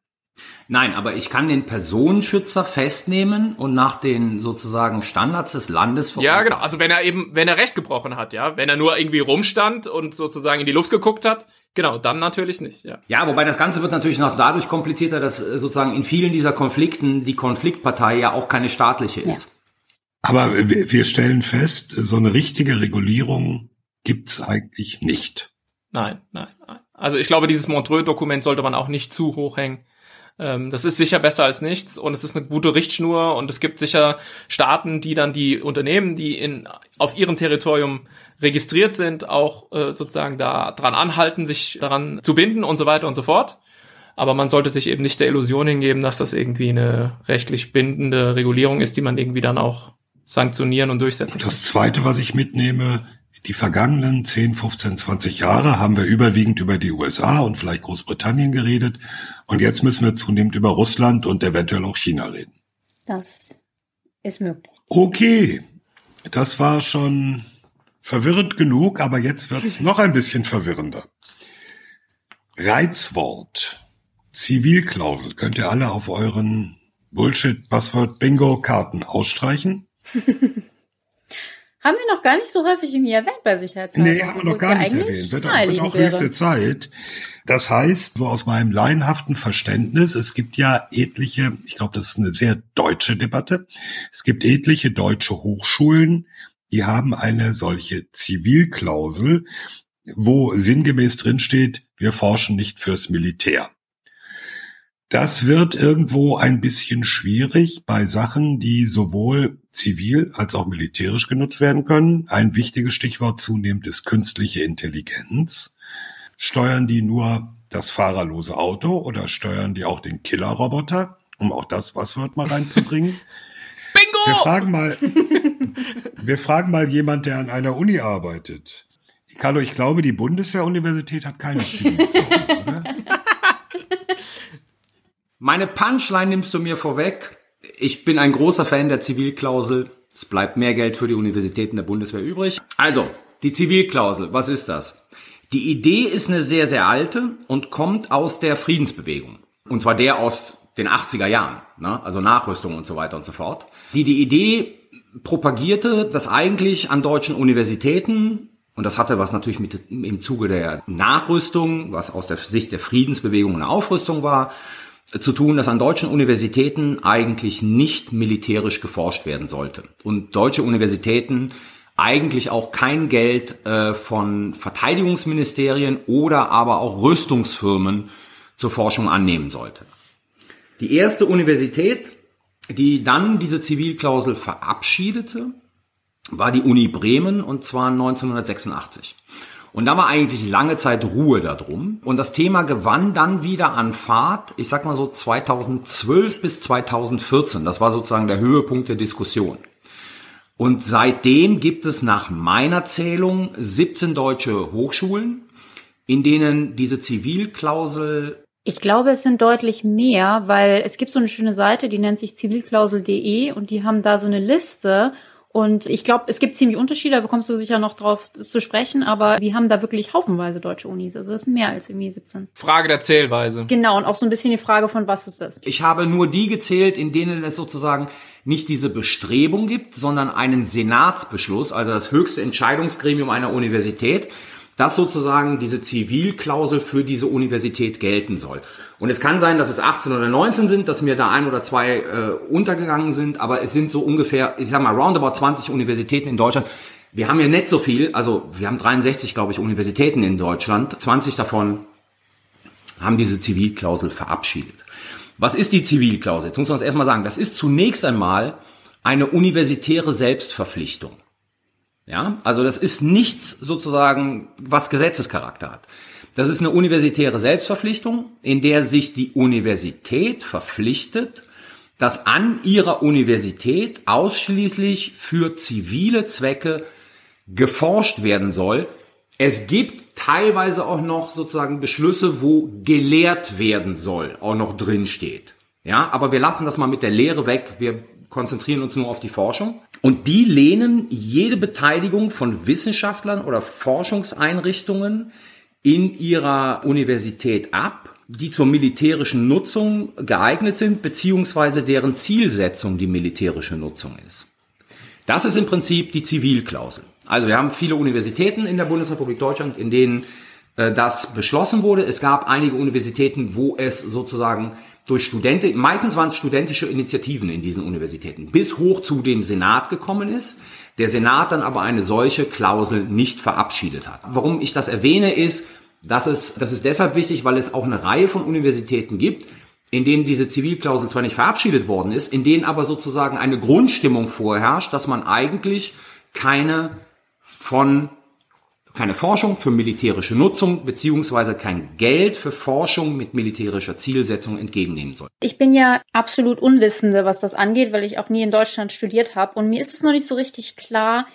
C: Nein, aber ich kann den Personenschützer festnehmen und nach den sozusagen Standards des Landes
B: Ja, genau. Also wenn er eben, wenn er Recht gebrochen hat, ja, wenn er nur irgendwie rumstand und sozusagen in die Luft geguckt hat, genau, dann natürlich nicht, ja.
C: Ja, wobei das Ganze wird natürlich noch dadurch komplizierter, dass äh, sozusagen in vielen dieser Konflikten die Konfliktpartei ja auch keine staatliche ist. Ja.
A: Aber wir stellen fest, so eine richtige Regulierung gibt's eigentlich nicht.
B: Nein, nein, nein. Also ich glaube, dieses Montreux-Dokument sollte man auch nicht zu hoch hängen. Ähm, das ist sicher besser als nichts und es ist eine gute Richtschnur und es gibt sicher Staaten, die dann die Unternehmen, die in, auf ihrem Territorium registriert sind, auch äh, sozusagen da dran anhalten, sich daran zu binden und so weiter und so fort. Aber man sollte sich eben nicht der Illusion hingeben, dass das irgendwie eine rechtlich bindende Regulierung ist, die man irgendwie dann auch sanktionieren und durchsetzen
A: kann. Das Zweite, was ich mitnehme, die vergangenen 10, 15, 20 Jahre haben wir überwiegend über die USA und vielleicht Großbritannien geredet. Und jetzt müssen wir zunehmend über Russland und eventuell auch China reden.
D: Das ist möglich.
A: Okay, das war schon verwirrend genug, aber jetzt wird es noch ein bisschen verwirrender. Reizwort, Zivilklausel, könnt ihr alle auf euren Bullshit-Passwort-Bingo-Karten ausstreichen?
D: Haben wir noch gar nicht so häufig irgendwie erwähnt bei Sicherheitshalber.
A: Nee, haben wir noch gar nicht erwähnt. Wird, wird auch höchste Zeit. Das heißt, so aus meinem laienhaften Verständnis, es gibt ja etliche, ich glaube, das ist eine sehr deutsche Debatte, es gibt etliche deutsche Hochschulen, die haben eine solche Zivilklausel, wo sinngemäß drinsteht, wir forschen nicht fürs Militär. Das wird irgendwo ein bisschen schwierig bei Sachen, die sowohl zivil als auch militärisch genutzt werden können. Ein wichtiges Stichwort zunehmend ist künstliche Intelligenz. Steuern die nur das fahrerlose Auto oder steuern die auch den Killerroboter, um auch das Passwort mal reinzubringen?
B: Bingo!
A: Wir fragen mal, wir fragen mal jemand, der an einer Uni arbeitet. Carlo, ich glaube, die Bundeswehruniversität hat keine oder?
C: Meine Punchline nimmst du mir vorweg. Ich bin ein großer Fan der Zivilklausel. Es bleibt mehr Geld für die Universitäten der Bundeswehr übrig. Also, die Zivilklausel, was ist das? Die Idee ist eine sehr, sehr alte und kommt aus der Friedensbewegung. Und zwar der aus den 80er Jahren, ne? also Nachrüstung und so weiter und so fort. Die die Idee propagierte, dass eigentlich an deutschen Universitäten und das hatte was natürlich mit im Zuge der Nachrüstung, was aus der Sicht der Friedensbewegung eine Aufrüstung war, zu tun, dass an deutschen Universitäten eigentlich nicht militärisch geforscht werden sollte. Und deutsche Universitäten eigentlich auch kein Geld äh, von Verteidigungsministerien oder aber auch Rüstungsfirmen zur Forschung annehmen sollte. Die erste Universität, die dann diese Zivilklausel verabschiedete, war die Uni Bremen und zwar 1986. Und da war eigentlich lange Zeit Ruhe darum. Und das Thema gewann dann wieder an Fahrt, ich sag mal so 2012 bis 2014. Das war sozusagen der Höhepunkt der Diskussion. Und seitdem gibt es nach meiner Zählung 17 deutsche Hochschulen, in denen diese Zivilklausel
D: ich glaube, es sind deutlich mehr, weil es gibt so eine schöne Seite, die nennt sich zivilklausel.de und die haben da so eine Liste und ich glaube, es gibt ziemlich Unterschiede, da bekommst du sicher noch drauf zu sprechen, aber wir haben da wirklich haufenweise deutsche Unis. Also das sind mehr als irgendwie 17.
B: Frage der Zählweise.
D: Genau, und auch so ein bisschen die Frage von was ist das?
C: Ich habe nur die gezählt, in denen es sozusagen nicht diese Bestrebung gibt, sondern einen Senatsbeschluss, also das höchste Entscheidungsgremium einer Universität, dass sozusagen diese Zivilklausel für diese Universität gelten soll. Und es kann sein, dass es 18 oder 19 sind, dass mir da ein oder zwei äh, untergegangen sind, aber es sind so ungefähr, ich sag mal, roundabout 20 Universitäten in Deutschland. Wir haben ja nicht so viel, also wir haben 63, glaube ich, Universitäten in Deutschland. 20 davon haben diese Zivilklausel verabschiedet. Was ist die Zivilklausel? Jetzt muss man uns erstmal sagen, das ist zunächst einmal eine universitäre Selbstverpflichtung. Ja, also das ist nichts sozusagen, was Gesetzescharakter hat. Das ist eine universitäre Selbstverpflichtung, in der sich die Universität verpflichtet, dass an ihrer Universität ausschließlich für zivile Zwecke geforscht werden soll. Es gibt teilweise auch noch sozusagen Beschlüsse, wo gelehrt werden soll, auch noch drin steht. Ja, aber wir lassen das mal mit der Lehre weg. Wir konzentrieren uns nur auf die Forschung. Und die lehnen jede Beteiligung von Wissenschaftlern oder Forschungseinrichtungen in ihrer Universität ab, die zur militärischen Nutzung geeignet sind, beziehungsweise deren Zielsetzung die militärische Nutzung ist. Das ist im Prinzip die Zivilklausel. Also wir haben viele Universitäten in der Bundesrepublik Deutschland, in denen äh, das beschlossen wurde. Es gab einige Universitäten, wo es sozusagen durch Studenten, meistens waren es studentische Initiativen in diesen Universitäten, bis hoch zu dem Senat gekommen ist. Der Senat dann aber eine solche Klausel nicht verabschiedet hat. Warum ich das erwähne ist, Das ist, das ist deshalb wichtig, weil es auch eine Reihe von Universitäten gibt, in denen diese Zivilklausel zwar nicht verabschiedet worden ist, in denen aber sozusagen eine Grundstimmung vorherrscht, dass man eigentlich keine von keine Forschung für militärische Nutzung beziehungsweise kein Geld für Forschung mit militärischer Zielsetzung entgegennehmen soll.
D: Ich bin ja absolut Unwissende, was das angeht, weil ich auch nie in Deutschland studiert habe und mir ist es noch nicht so richtig klar,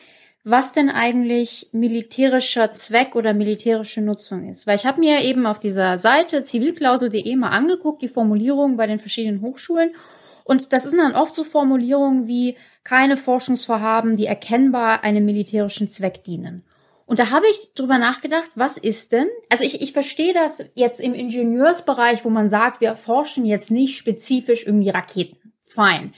D: was denn eigentlich militärischer Zweck oder militärische Nutzung ist. Weil ich habe mir eben auf dieser Seite zivilklausel.de mal angeguckt, die Formulierungen bei den verschiedenen Hochschulen. Und das sind dann oft so Formulierungen wie keine Forschungsvorhaben, die erkennbar einem militärischen Zweck dienen. Und da habe ich drüber nachgedacht, was ist denn? Also ich, ich verstehe das jetzt im Ingenieursbereich, wo man sagt, wir forschen jetzt nicht spezifisch irgendwie Raketen. Fine.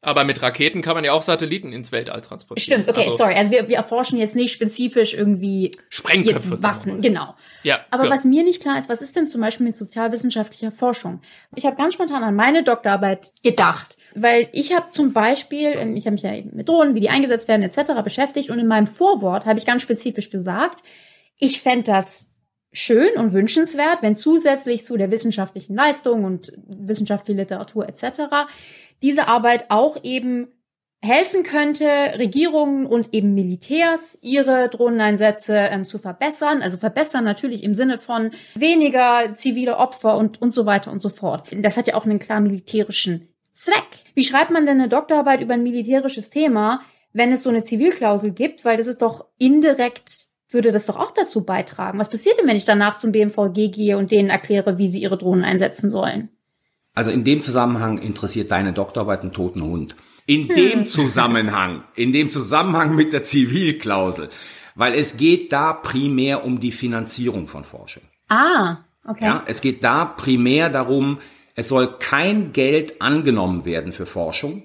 B: Aber mit Raketen kann man ja auch Satelliten ins Weltall transportieren.
D: Stimmt, okay, also, sorry. Also wir, wir erforschen jetzt nicht spezifisch irgendwie
B: Sprengköpfe,
D: jetzt Waffen, genau.
B: Ja,
D: Aber
B: klar.
D: was mir nicht klar ist, was ist denn zum Beispiel mit sozialwissenschaftlicher Forschung? Ich habe ganz spontan an meine Doktorarbeit gedacht, weil ich habe zum Beispiel, ähm, ich habe mich ja eben mit Drohnen, wie die eingesetzt werden etc. beschäftigt und in meinem Vorwort habe ich ganz spezifisch gesagt, ich fände das schön und wünschenswert, wenn zusätzlich zu der wissenschaftlichen Leistung und wissenschaftliche Literatur etc. diese Arbeit auch eben helfen könnte, Regierungen und eben Militärs ihre Drohneneinsätze ähm, zu verbessern. Also verbessern natürlich im Sinne von weniger zivile Opfer und, und so weiter und so fort. Das hat ja auch einen klar militärischen Zweck. Wie schreibt man denn eine Doktorarbeit über ein militärisches Thema, wenn es so eine Zivilklausel gibt? Weil das ist doch indirekt würde das doch auch dazu beitragen. Was passiert denn, wenn ich danach zum BMVG gehe und denen erkläre, wie sie ihre Drohnen einsetzen sollen?
C: Also in dem Zusammenhang interessiert deine Doktorarbeit einen toten Hund. In dem Zusammenhang, in dem Zusammenhang mit der Zivilklausel. Weil es geht da primär um die Finanzierung von Forschung.
D: Ah, okay.
C: Ja, es geht da primär darum, es soll kein Geld angenommen werden für Forschung,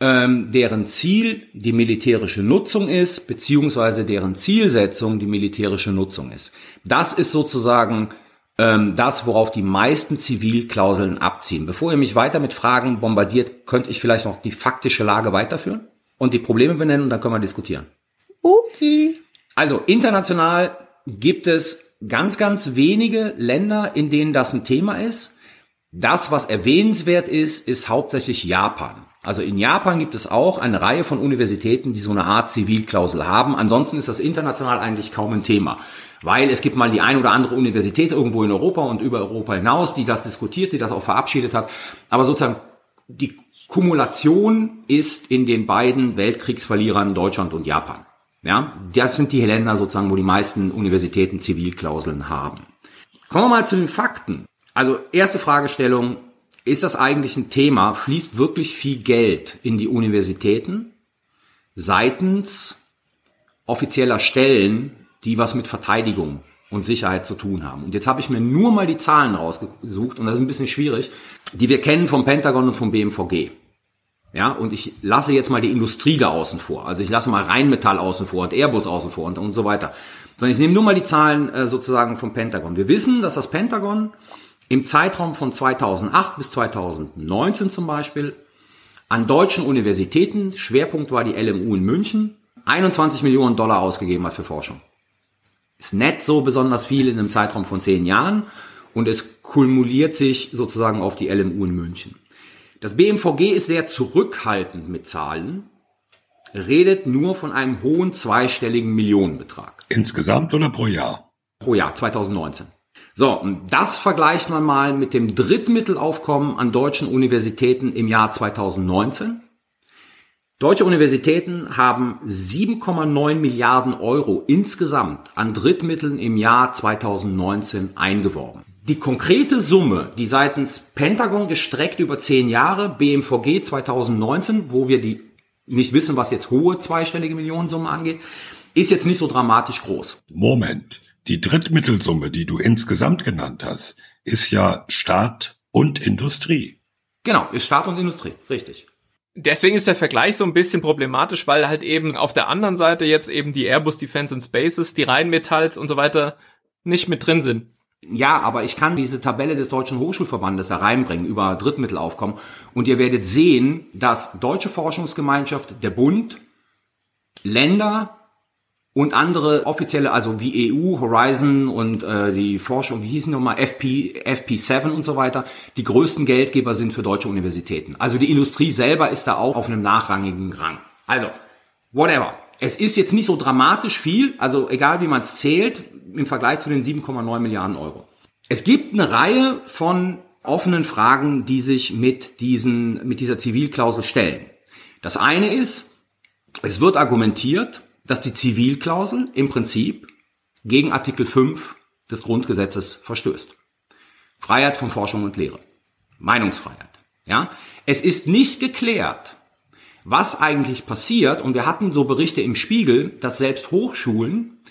C: ähm, deren Ziel die militärische Nutzung ist, beziehungsweise deren Zielsetzung die militärische Nutzung ist. Das ist sozusagen ähm, das, worauf die meisten Zivilklauseln abziehen. Bevor ihr mich weiter mit Fragen bombardiert, könnte ich vielleicht noch die faktische Lage weiterführen und die Probleme benennen und dann können wir diskutieren.
D: Okay.
C: Also international gibt es ganz, ganz wenige Länder, in denen das ein Thema ist. Das, was erwähnenswert ist, ist hauptsächlich Japan. Also in Japan gibt es auch eine Reihe von Universitäten, die so eine Art Zivilklausel haben. Ansonsten ist das international eigentlich kaum ein Thema. Weil es gibt mal die ein oder andere Universität irgendwo in Europa und über Europa hinaus, die das diskutiert, die das auch verabschiedet hat. Aber sozusagen die Kumulation ist in den beiden Weltkriegsverlierern Deutschland und Japan. Ja, das sind die Länder sozusagen, wo die meisten Universitäten Zivilklauseln haben. Kommen wir mal zu den Fakten. Also erste Fragestellung, ist das eigentlich ein Thema? Fließt wirklich viel Geld in die Universitäten seitens offizieller Stellen, die was mit Verteidigung und Sicherheit zu tun haben? Und jetzt habe ich mir nur mal die Zahlen rausgesucht und das ist ein bisschen schwierig, die wir kennen vom Pentagon und vom BMVG. Ja, und ich lasse jetzt mal die Industrie da außen vor. Also ich lasse mal Rheinmetall außen vor und Airbus außen vor und, und so weiter. Sondern ich nehme nur mal die Zahlen äh, sozusagen vom Pentagon. Wir wissen, dass das Pentagon im Zeitraum von 2008 bis 2019 zum Beispiel an deutschen Universitäten, Schwerpunkt war die LMU in München, 21 Millionen Dollar ausgegeben hat für Forschung. Ist nicht so besonders viel in einem Zeitraum von zehn Jahren und es kumuliert sich sozusagen auf die LMU in München. Das BMVG ist sehr zurückhaltend mit Zahlen, redet nur von einem hohen zweistelligen Millionenbetrag.
A: Insgesamt oder pro Jahr?
C: Pro Jahr, 2019. So, und das vergleicht man mal mit dem Drittmittelaufkommen an deutschen Universitäten im Jahr 2019. Deutsche Universitäten haben 7,9 Milliarden Euro insgesamt an Drittmitteln im Jahr 2019 eingeworben. Die konkrete Summe, die seitens Pentagon gestreckt über zehn Jahre, BMVG 2019, wo wir die nicht wissen, was jetzt hohe zweistellige Millionensummen angeht, ist jetzt nicht so dramatisch groß.
A: Moment. Die Drittmittelsumme, die du insgesamt genannt hast, ist ja Staat und Industrie.
C: Genau, ist Staat und Industrie, richtig.
B: Deswegen ist der Vergleich so ein bisschen problematisch, weil halt eben auf der anderen Seite jetzt eben die Airbus Defense and Spaces, die Rheinmetalls und so weiter nicht mit drin sind.
C: Ja, aber ich kann diese Tabelle des Deutschen Hochschulverbandes da reinbringen über Drittmittelaufkommen und ihr werdet sehen, dass Deutsche Forschungsgemeinschaft, der Bund, Länder und andere offizielle, also wie EU, Horizon und äh, die Forschung, wie hießen nochmal, FP, FP7 und so weiter, die größten Geldgeber sind für deutsche Universitäten. Also die Industrie selber ist da auch auf einem nachrangigen Rang. Also, whatever. Es ist jetzt nicht so dramatisch viel, also egal wie man es zählt, im Vergleich zu den 7,9 Milliarden Euro. Es gibt eine Reihe von offenen Fragen, die sich mit diesen, mit dieser Zivilklausel stellen. Das eine ist, es wird argumentiert, dass die Zivilklausel im Prinzip gegen Artikel 5 des Grundgesetzes verstößt. Freiheit von Forschung und Lehre. Meinungsfreiheit. Ja? Es ist nicht geklärt, was eigentlich passiert. Und wir hatten so Berichte im Spiegel, dass selbst Hochschulen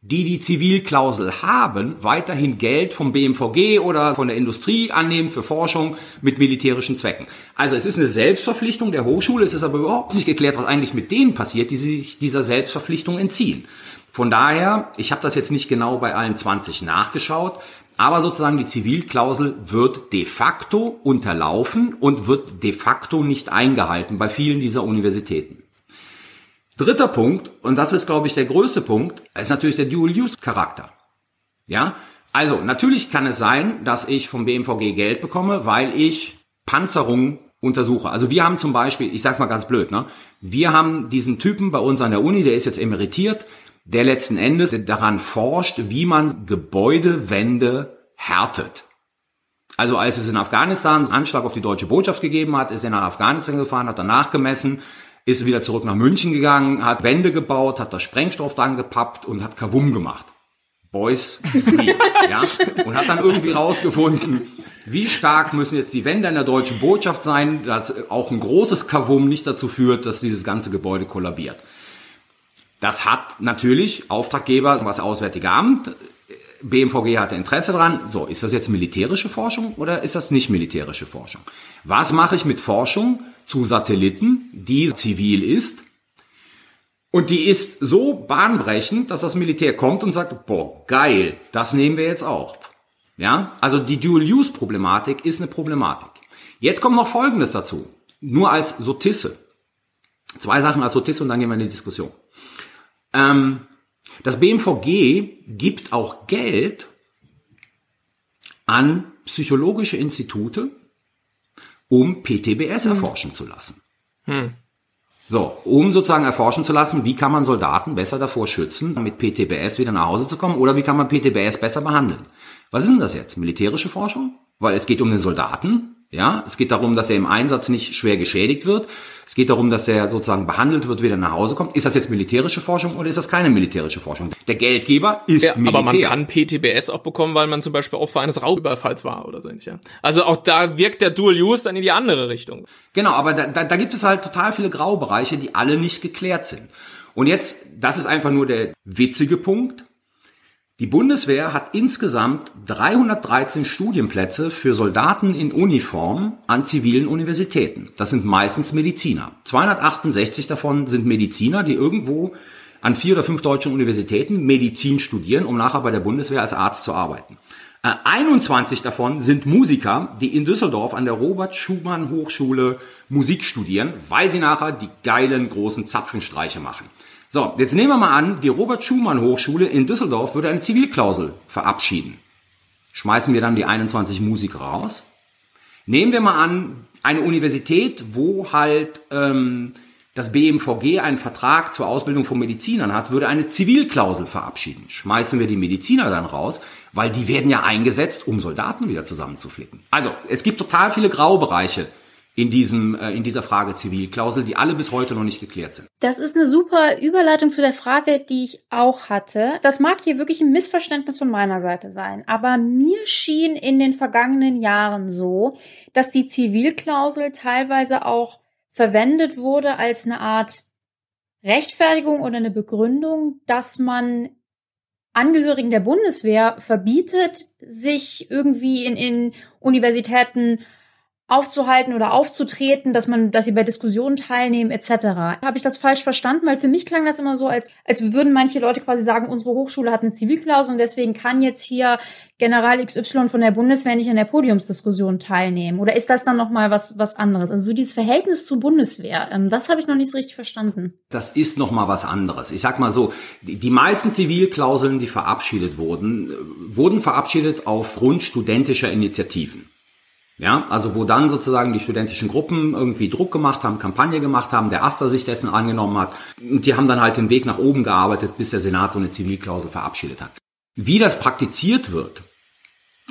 C: die die Zivilklausel haben, weiterhin Geld vom BMVG oder von der Industrie annehmen für Forschung mit militärischen Zwecken. Also es ist eine Selbstverpflichtung der Hochschule, es ist aber überhaupt nicht geklärt, was eigentlich mit denen passiert, die sich dieser Selbstverpflichtung entziehen. Von daher, ich habe das jetzt nicht genau bei allen 20 nachgeschaut, aber sozusagen die Zivilklausel wird de facto unterlaufen und wird de facto nicht eingehalten bei vielen dieser Universitäten. Dritter Punkt, und das ist, glaube ich, der größte Punkt, ist natürlich der Dual-Use-Charakter. Ja, also natürlich kann es sein, dass ich vom BMVG Geld bekomme, weil ich Panzerung untersuche. Also wir haben zum Beispiel, ich sag's mal ganz blöd, ne, wir haben diesen Typen bei uns an der Uni, der ist jetzt emeritiert, der letzten Endes daran forscht, wie man Gebäudewände härtet. Also als es in Afghanistan einen Anschlag auf die deutsche Botschaft gegeben hat, ist er nach Afghanistan gefahren, hat danach gemessen, ist wieder zurück nach München gegangen, hat Wände gebaut, hat da Sprengstoff dran gepappt und hat Kavum gemacht. Boys, ja, und hat dann irgendwie rausgefunden, wie stark müssen jetzt die Wände in der deutschen Botschaft sein, dass auch ein großes Kavum nicht dazu führt, dass dieses ganze Gebäude kollabiert. Das hat natürlich Auftraggeber, was Auswärtige Amt, BMVG hatte Interesse dran. So, ist das jetzt militärische Forschung oder ist das nicht militärische Forschung? Was mache ich mit Forschung zu Satelliten, die zivil ist? Und die ist so bahnbrechend, dass das Militär kommt und sagt, boah, geil, das nehmen wir jetzt auch. Ja, also die Dual-Use-Problematik ist eine Problematik. Jetzt kommt noch Folgendes dazu. Nur als Sotisse. Zwei Sachen als Sotisse und dann gehen wir in die Diskussion. Ähm, das BMVG gibt auch Geld an psychologische Institute, um PTBS hm. erforschen zu lassen. Hm. So, um sozusagen erforschen zu lassen, wie kann man Soldaten besser davor schützen, mit PTBS wieder nach Hause zu kommen, oder wie kann man PTBS besser behandeln. Was ist denn das jetzt? Militärische Forschung? Weil es geht um den Soldaten, ja, es geht darum, dass er im Einsatz nicht schwer geschädigt wird. Es geht darum, dass er sozusagen behandelt wird, wieder nach Hause kommt. Ist das jetzt militärische Forschung oder ist das keine militärische Forschung? Der Geldgeber ist ja, Militär.
B: Aber man kann PTBS auch bekommen, weil man zum Beispiel Opfer eines Raubüberfalls war oder so ähnlich. Ja. Also auch da wirkt der Dual Use dann in die andere Richtung.
C: Genau, aber da, da, da gibt es halt total viele Graubereiche, die alle nicht geklärt sind. Und jetzt, das ist einfach nur der witzige Punkt. Die Bundeswehr hat insgesamt 313 Studienplätze für Soldaten in Uniform an zivilen Universitäten. Das sind meistens Mediziner. 268 davon sind Mediziner, die irgendwo an vier oder fünf deutschen Universitäten Medizin studieren, um nachher bei der Bundeswehr als Arzt zu arbeiten. 21 äh, davon sind Musiker, die in Düsseldorf an der Robert Schumann Hochschule Musik studieren, weil sie nachher die geilen großen Zapfenstreiche machen. So, jetzt nehmen wir mal an, die Robert Schumann Hochschule in Düsseldorf würde eine Zivilklausel verabschieden. Schmeißen wir dann die 21 Musiker raus? Nehmen wir mal an, eine Universität, wo halt ähm, das BMVG einen Vertrag zur Ausbildung von Medizinern hat, würde eine Zivilklausel verabschieden. Schmeißen wir die Mediziner dann raus, weil die werden ja eingesetzt, um Soldaten wieder zusammenzuflicken. Also, es gibt total viele Graubereiche in diesem äh, in dieser Frage Zivilklausel, die alle bis heute noch nicht geklärt sind.
D: Das ist eine super Überleitung zu der Frage, die ich auch hatte. Das mag hier wirklich ein Missverständnis von meiner Seite sein, aber mir schien in den vergangenen Jahren so, dass die Zivilklausel teilweise auch verwendet wurde als eine Art Rechtfertigung oder eine Begründung, dass man Angehörigen der Bundeswehr verbietet, sich irgendwie in, in Universitäten aufzuhalten oder aufzutreten, dass man, dass sie bei Diskussionen teilnehmen etc. Habe ich das falsch verstanden? Weil für mich klang das immer so, als als würden manche Leute quasi sagen, unsere Hochschule hat eine Zivilklausel und deswegen kann jetzt hier General XY von der Bundeswehr nicht an der Podiumsdiskussion teilnehmen. Oder ist das dann noch mal was was anderes? Also so dieses Verhältnis zur Bundeswehr, ähm, das habe ich noch nicht so richtig verstanden.
C: Das ist noch mal was anderes. Ich sag mal so, die, die meisten Zivilklauseln, die verabschiedet wurden, äh, wurden verabschiedet aufgrund studentischer Initiativen. Ja, also wo dann sozusagen die studentischen Gruppen irgendwie Druck gemacht haben, Kampagne gemacht haben, der Aster sich dessen angenommen hat. Und die haben dann halt den Weg nach oben gearbeitet, bis der Senat so eine Zivilklausel verabschiedet hat. Wie das praktiziert wird,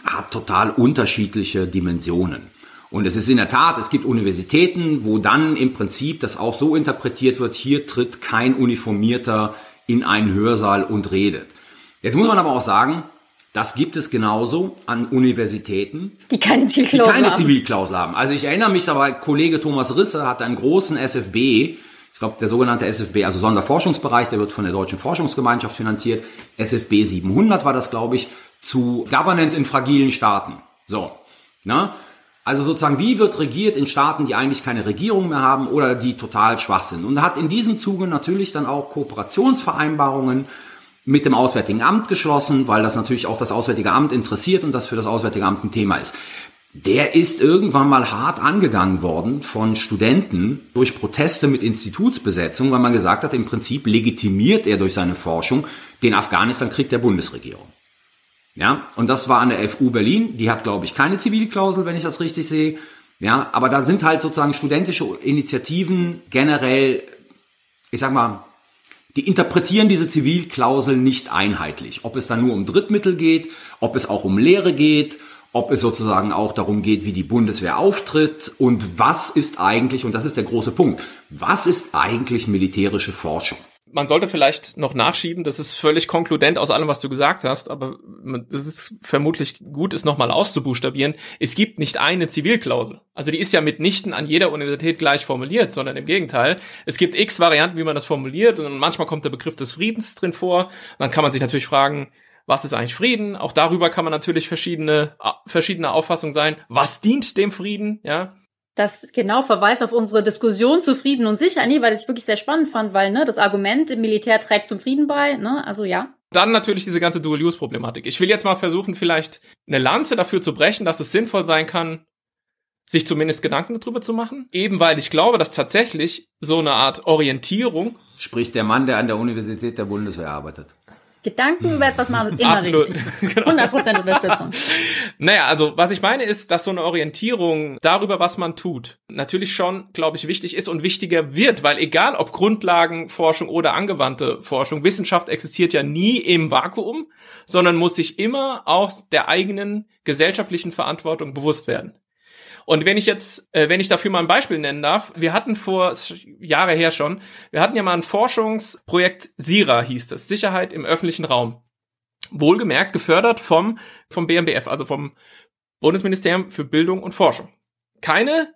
C: hat total unterschiedliche Dimensionen. Und es ist in der Tat, es gibt Universitäten, wo dann im Prinzip das auch so interpretiert wird, hier tritt kein Uniformierter in einen Hörsaal und redet. Jetzt muss man aber auch sagen, das gibt es genauso an Universitäten,
D: die keine Zivilklausel,
C: die keine haben. Zivilklausel haben. Also ich erinnere mich aber, Kollege Thomas Risse hat einen großen SFB, ich glaube der sogenannte SFB, also Sonderforschungsbereich, der wird von der Deutschen Forschungsgemeinschaft finanziert. SFB 700 war das, glaube ich, zu Governance in fragilen Staaten. So, ne? Also sozusagen, wie wird regiert in Staaten, die eigentlich keine Regierung mehr haben oder die total schwach sind? Und hat in diesem Zuge natürlich dann auch Kooperationsvereinbarungen mit dem Auswärtigen Amt geschlossen, weil das natürlich auch das Auswärtige Amt interessiert und das für das Auswärtige Amt ein Thema ist. Der ist irgendwann mal hart angegangen worden von Studenten durch Proteste mit Institutsbesetzung, weil man gesagt hat, im Prinzip legitimiert er durch seine Forschung den Afghanistan-Krieg der Bundesregierung. Ja, und das war an der FU Berlin. Die hat, glaube ich, keine Zivilklausel, wenn ich das richtig sehe. Ja, aber da sind halt sozusagen studentische Initiativen generell, ich sag mal, die interpretieren diese Zivilklausel nicht einheitlich. Ob es dann nur um Drittmittel geht, ob es auch um Lehre geht, ob es sozusagen auch darum geht, wie die Bundeswehr auftritt und was ist eigentlich, und das ist der große Punkt, was ist eigentlich militärische Forschung?
B: Man sollte vielleicht noch nachschieben, das ist völlig konkludent aus allem, was du gesagt hast, aber das ist vermutlich gut, es nochmal auszubuchstabieren. Es gibt nicht eine Zivilklausel. Also die ist ja mitnichten an jeder Universität gleich formuliert, sondern im Gegenteil. Es gibt x Varianten, wie man das formuliert und manchmal kommt der Begriff des Friedens drin vor. Dann kann man sich natürlich fragen, was ist eigentlich Frieden? Auch darüber kann man natürlich verschiedene, verschiedene Auffassungen sein. Was dient dem Frieden? Ja,
D: das genau verweist auf unsere Diskussion zu Frieden und Sicherheit, nee, weil ich wirklich sehr spannend fand, weil ne, das Argument im Militär trägt zum Frieden bei, ne, also ja.
B: Dann natürlich diese ganze Dual-Use-Problematik. Ich will jetzt mal versuchen, vielleicht eine Lanze dafür zu brechen, dass es sinnvoll sein kann, sich zumindest Gedanken darüber zu machen. Eben weil ich glaube, dass tatsächlich so eine Art Orientierung.
C: Spricht der Mann, der an der Universität der Bundeswehr arbeitet.
D: Gedanken über etwas machen immer Absolut. richtig. 100% genau. Unterstützung.
B: Naja, also was ich meine ist, dass so eine Orientierung darüber, was man tut, natürlich schon, glaube ich, wichtig ist und wichtiger wird, weil egal ob Grundlagenforschung oder angewandte Forschung, Wissenschaft existiert ja nie im Vakuum, sondern muss sich immer aus der eigenen gesellschaftlichen Verantwortung bewusst werden. Und wenn ich jetzt, äh, wenn ich dafür mal ein Beispiel nennen darf, wir hatten vor Jahre her schon, wir hatten ja mal ein Forschungsprojekt SIRA hieß das, Sicherheit im öffentlichen Raum. Wohlgemerkt gefördert vom, vom BMBF, also vom Bundesministerium für Bildung und Forschung. Keine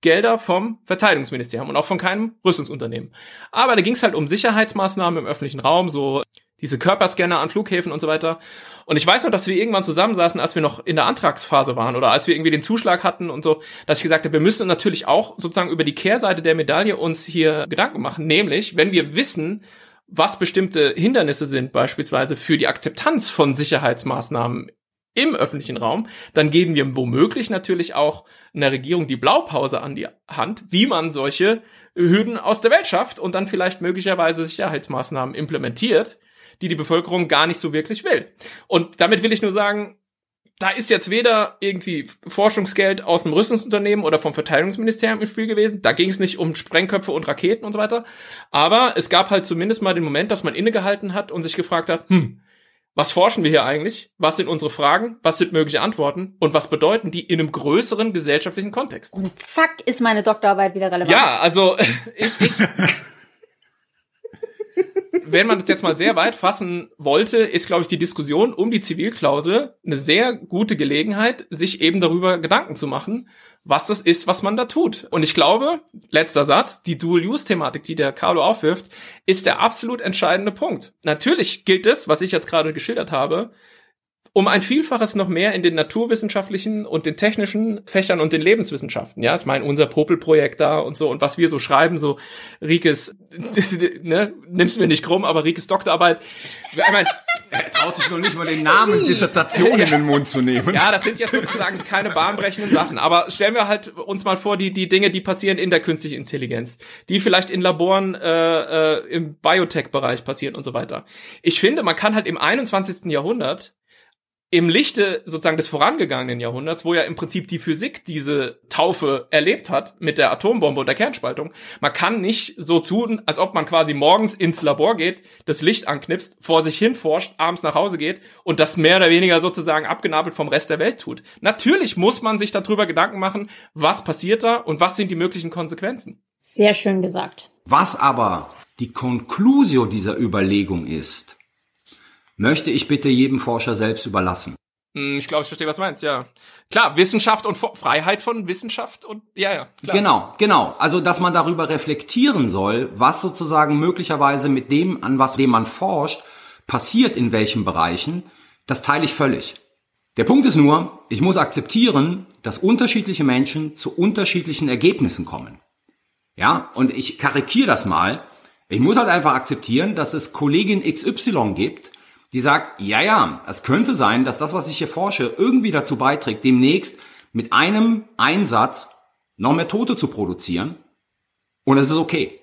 B: Gelder vom Verteidigungsministerium und auch von keinem Rüstungsunternehmen. Aber da ging es halt um Sicherheitsmaßnahmen im öffentlichen Raum, so diese Körperscanner an Flughäfen und so weiter. Und ich weiß noch, dass wir irgendwann zusammensaßen, als wir noch in der Antragsphase waren oder als wir irgendwie den Zuschlag hatten und so, dass ich gesagt habe, wir müssen natürlich auch sozusagen über die Kehrseite der Medaille uns hier Gedanken machen. Nämlich, wenn wir wissen, was bestimmte Hindernisse sind, beispielsweise für die Akzeptanz von Sicherheitsmaßnahmen im öffentlichen Raum, dann geben wir womöglich natürlich auch einer Regierung die Blaupause an die Hand, wie man solche Hürden aus der Welt schafft und dann vielleicht möglicherweise Sicherheitsmaßnahmen implementiert, die die Bevölkerung gar nicht so wirklich will. Und damit will ich nur sagen, da ist jetzt weder irgendwie Forschungsgeld aus einem Rüstungsunternehmen oder vom Verteidigungsministerium im Spiel gewesen. Da ging es nicht um Sprengköpfe und Raketen und so weiter. Aber es gab halt zumindest mal den Moment, dass man innegehalten hat und sich gefragt hat, hm, was forschen wir hier eigentlich? Was sind unsere Fragen? Was sind mögliche Antworten? Und was bedeuten die in einem größeren gesellschaftlichen Kontext?
D: Und zack ist meine Doktorarbeit wieder relevant.
B: Ja, also ich, ich wenn man das jetzt mal sehr weit fassen wollte, ist, glaube ich, die Diskussion um die Zivilklausel eine sehr gute Gelegenheit, sich eben darüber Gedanken zu machen, was das ist, was man da tut. Und ich glaube, letzter Satz, die Dual-Use-Thematik, die der Carlo aufwirft, ist der absolut entscheidende Punkt. Natürlich gilt es, was ich jetzt gerade geschildert habe, um ein Vielfaches noch mehr in den naturwissenschaftlichen und den technischen Fächern und den Lebenswissenschaften. Ja, ich meine, unser Popel-Projekt da und so und was wir so schreiben, so Rikes, ne, nimm's mir nicht krumm, aber Rikes Doktorarbeit. Ich meine,
C: er traut sich noch nicht mal den Namen Dissertation in den Mund zu nehmen.
B: Ja, das sind jetzt sozusagen keine bahnbrechenden Sachen. Aber stellen wir halt uns mal vor, die, die Dinge, die passieren in der künstlichen Intelligenz, die vielleicht in Laboren äh, äh, im Biotech-Bereich passieren und so weiter. Ich finde, man kann halt im 21. Jahrhundert im Lichte sozusagen des vorangegangenen Jahrhunderts, wo ja im Prinzip die Physik diese Taufe erlebt hat mit der Atombombe und der Kernspaltung, man kann nicht so tun, als ob man quasi morgens ins Labor geht, das Licht anknipst, vor sich hin forscht, abends nach Hause geht und das mehr oder weniger sozusagen abgenabelt vom Rest der Welt tut. Natürlich muss man sich darüber Gedanken machen, was passiert da und was sind die möglichen Konsequenzen.
D: Sehr schön gesagt.
C: Was aber die Conclusio dieser Überlegung ist, möchte ich bitte jedem Forscher selbst überlassen.
B: Hm, ich glaube, ich verstehe, was du meinst, ja. Klar, Wissenschaft und Freiheit von Wissenschaft und ja, ja.
C: Klar. Genau, genau. Also, dass man darüber reflektieren soll, was sozusagen möglicherweise mit dem, an was dem man forscht, passiert in welchen Bereichen, das teile ich völlig. Der Punkt ist nur, ich muss akzeptieren, dass unterschiedliche Menschen zu unterschiedlichen Ergebnissen kommen. Ja, und ich karikiere das mal. Ich muss halt einfach akzeptieren, dass es Kollegin XY gibt, die sagt, ja, ja, es könnte sein, dass das, was ich hier forsche, irgendwie dazu beiträgt, demnächst mit einem Einsatz noch mehr Tote zu produzieren. Und es ist okay.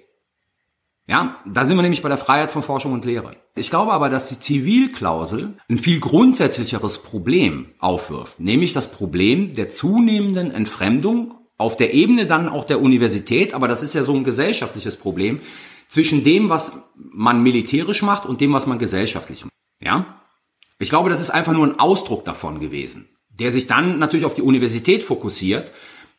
C: Ja, da sind wir nämlich bei der Freiheit von Forschung und Lehre. Ich glaube aber, dass die Zivilklausel ein viel grundsätzlicheres Problem aufwirft, nämlich das Problem der zunehmenden Entfremdung auf der Ebene dann auch der Universität, aber das ist ja so ein gesellschaftliches Problem, zwischen dem, was man militärisch macht und dem, was man gesellschaftlich macht. Ja? Ich glaube, das ist einfach nur ein Ausdruck davon gewesen, der sich dann natürlich auf die Universität fokussiert.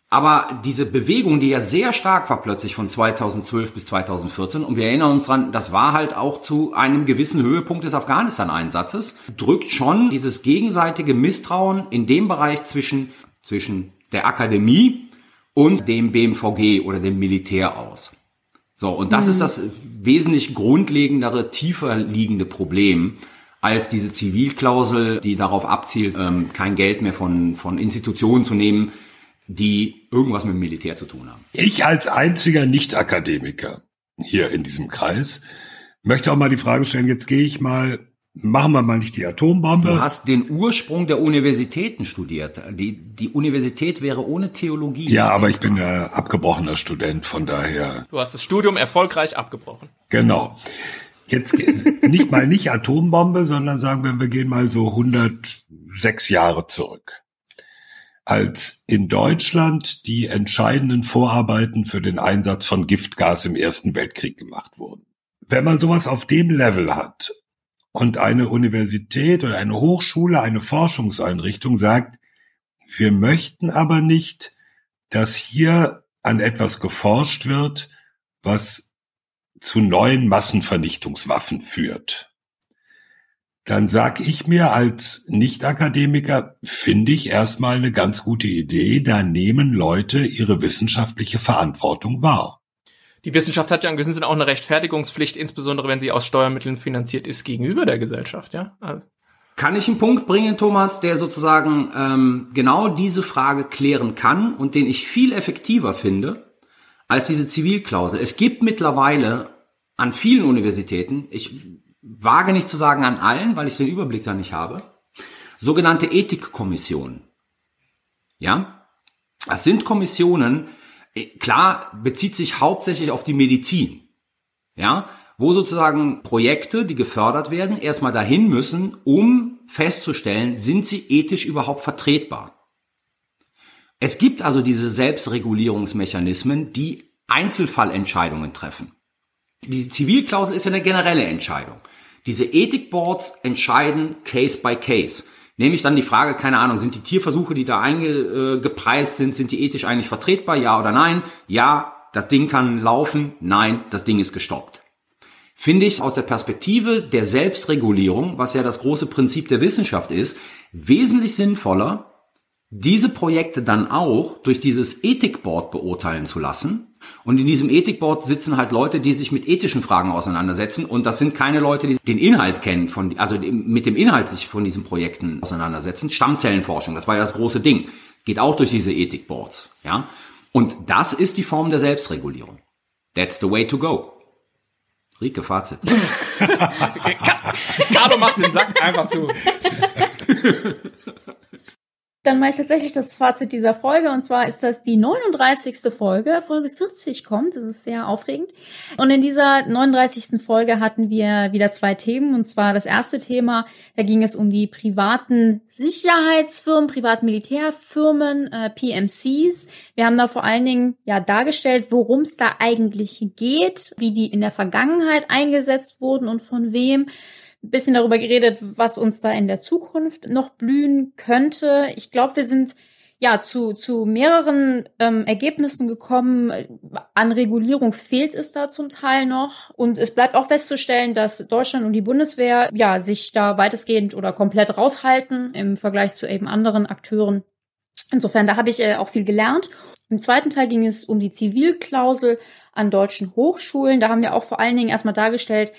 C: Aber diese Bewegung, die ja sehr stark war plötzlich von 2012 bis 2014, und wir erinnern uns dran, das war halt auch zu einem gewissen Höhepunkt des Afghanistan-Einsatzes, drückt schon dieses gegenseitige Misstrauen in dem Bereich zwischen, zwischen der Akademie und dem BMVG oder dem Militär aus. So, und das mhm. ist das wesentlich grundlegendere, tiefer liegende Problem, als diese Zivilklausel, die darauf abzielt, ähm, kein Geld mehr von, von Institutionen zu nehmen, die irgendwas mit dem Militär zu tun haben.
A: Ich als einziger Nicht-Akademiker hier in diesem Kreis möchte auch mal die Frage stellen, jetzt gehe ich mal, machen wir mal nicht die Atombombe.
C: Du hast den Ursprung der Universitäten studiert. Die, die Universität wäre ohne Theologie.
A: Ja, aber ich bin ja abgebrochener Student, von daher.
B: Du hast das Studium erfolgreich abgebrochen.
A: Genau. Jetzt nicht mal nicht Atombombe, sondern sagen wir, wir gehen mal so 106 Jahre zurück. Als in Deutschland die entscheidenden Vorarbeiten für den Einsatz von Giftgas im Ersten Weltkrieg gemacht wurden. Wenn man sowas auf dem Level hat und eine Universität oder eine Hochschule, eine Forschungseinrichtung sagt, wir möchten aber nicht, dass hier an etwas geforscht wird, was zu neuen Massenvernichtungswaffen führt, dann sag ich mir als Nicht-Akademiker, finde ich erstmal eine ganz gute Idee, da nehmen Leute ihre wissenschaftliche Verantwortung wahr.
B: Die Wissenschaft hat ja in gewissem Sinne auch eine Rechtfertigungspflicht, insbesondere wenn sie aus Steuermitteln finanziert ist gegenüber der Gesellschaft, ja. Also.
C: Kann ich einen Punkt bringen, Thomas, der sozusagen ähm, genau diese Frage klären kann und den ich viel effektiver finde als diese Zivilklausel. Es gibt mittlerweile an vielen Universitäten, ich wage nicht zu sagen an allen, weil ich den Überblick da nicht habe, sogenannte Ethikkommissionen. Ja? Das sind Kommissionen, äh, klar, bezieht sich hauptsächlich auf die Medizin. Ja? Wo sozusagen Projekte, die gefördert werden, erstmal dahin müssen, um festzustellen, sind sie ethisch überhaupt vertretbar. Es gibt also diese Selbstregulierungsmechanismen, die Einzelfallentscheidungen treffen. Die Zivilklausel ist ja eine generelle Entscheidung. Diese Ethikboards entscheiden Case by Case. Nämlich dann die Frage, keine Ahnung, sind die Tierversuche, die da eingepreist sind, sind die ethisch eigentlich vertretbar? Ja oder nein? Ja, das Ding kann laufen. Nein, das Ding ist gestoppt. Finde ich aus der Perspektive der Selbstregulierung, was ja das große Prinzip der Wissenschaft ist, wesentlich sinnvoller, diese Projekte dann auch durch dieses Ethikboard beurteilen zu lassen. Und in diesem Ethikboard sitzen halt Leute, die sich mit ethischen Fragen auseinandersetzen. Und das sind keine Leute, die den Inhalt kennen, von, also mit dem Inhalt sich von diesen Projekten auseinandersetzen. Stammzellenforschung, das war ja das große Ding. Geht auch durch diese Ethikboards, ja. Und das ist die Form der Selbstregulierung. That's the way to go. Rike, Fazit.
B: Carlo macht den Sack einfach zu.
D: Dann mache ich tatsächlich das Fazit dieser Folge und zwar ist das die 39. Folge. Folge 40 kommt, das ist sehr aufregend. Und in dieser 39. Folge hatten wir wieder zwei Themen und zwar das erste Thema, da ging es um die privaten Sicherheitsfirmen, Privatmilitärfirmen, äh, PMCs. Wir haben da vor allen Dingen ja dargestellt, worum es da eigentlich geht, wie die in der Vergangenheit eingesetzt wurden und von wem bisschen darüber geredet, was uns da in der Zukunft noch blühen könnte. Ich glaube, wir sind ja zu, zu mehreren ähm, Ergebnissen gekommen. An Regulierung fehlt es da zum Teil noch. Und es bleibt auch festzustellen, dass Deutschland und die Bundeswehr ja sich da weitestgehend oder komplett raushalten im Vergleich zu eben anderen Akteuren. Insofern, da habe ich äh, auch viel gelernt. Im zweiten Teil ging es um die Zivilklausel an deutschen Hochschulen. Da haben wir auch vor allen Dingen erstmal dargestellt,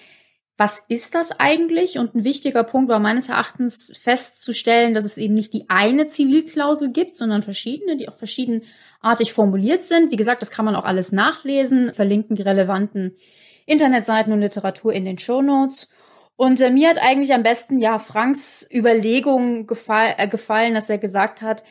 D: was ist das eigentlich? Und ein wichtiger Punkt war meines Erachtens festzustellen, dass es eben nicht die eine Zivilklausel gibt, sondern verschiedene, die auch verschiedenartig formuliert sind. Wie gesagt, das kann man auch alles nachlesen, verlinken die relevanten Internetseiten und Literatur in den Show Notes. Und äh, mir hat eigentlich am besten ja Franks Überlegung gefall, äh, gefallen, dass er gesagt hat,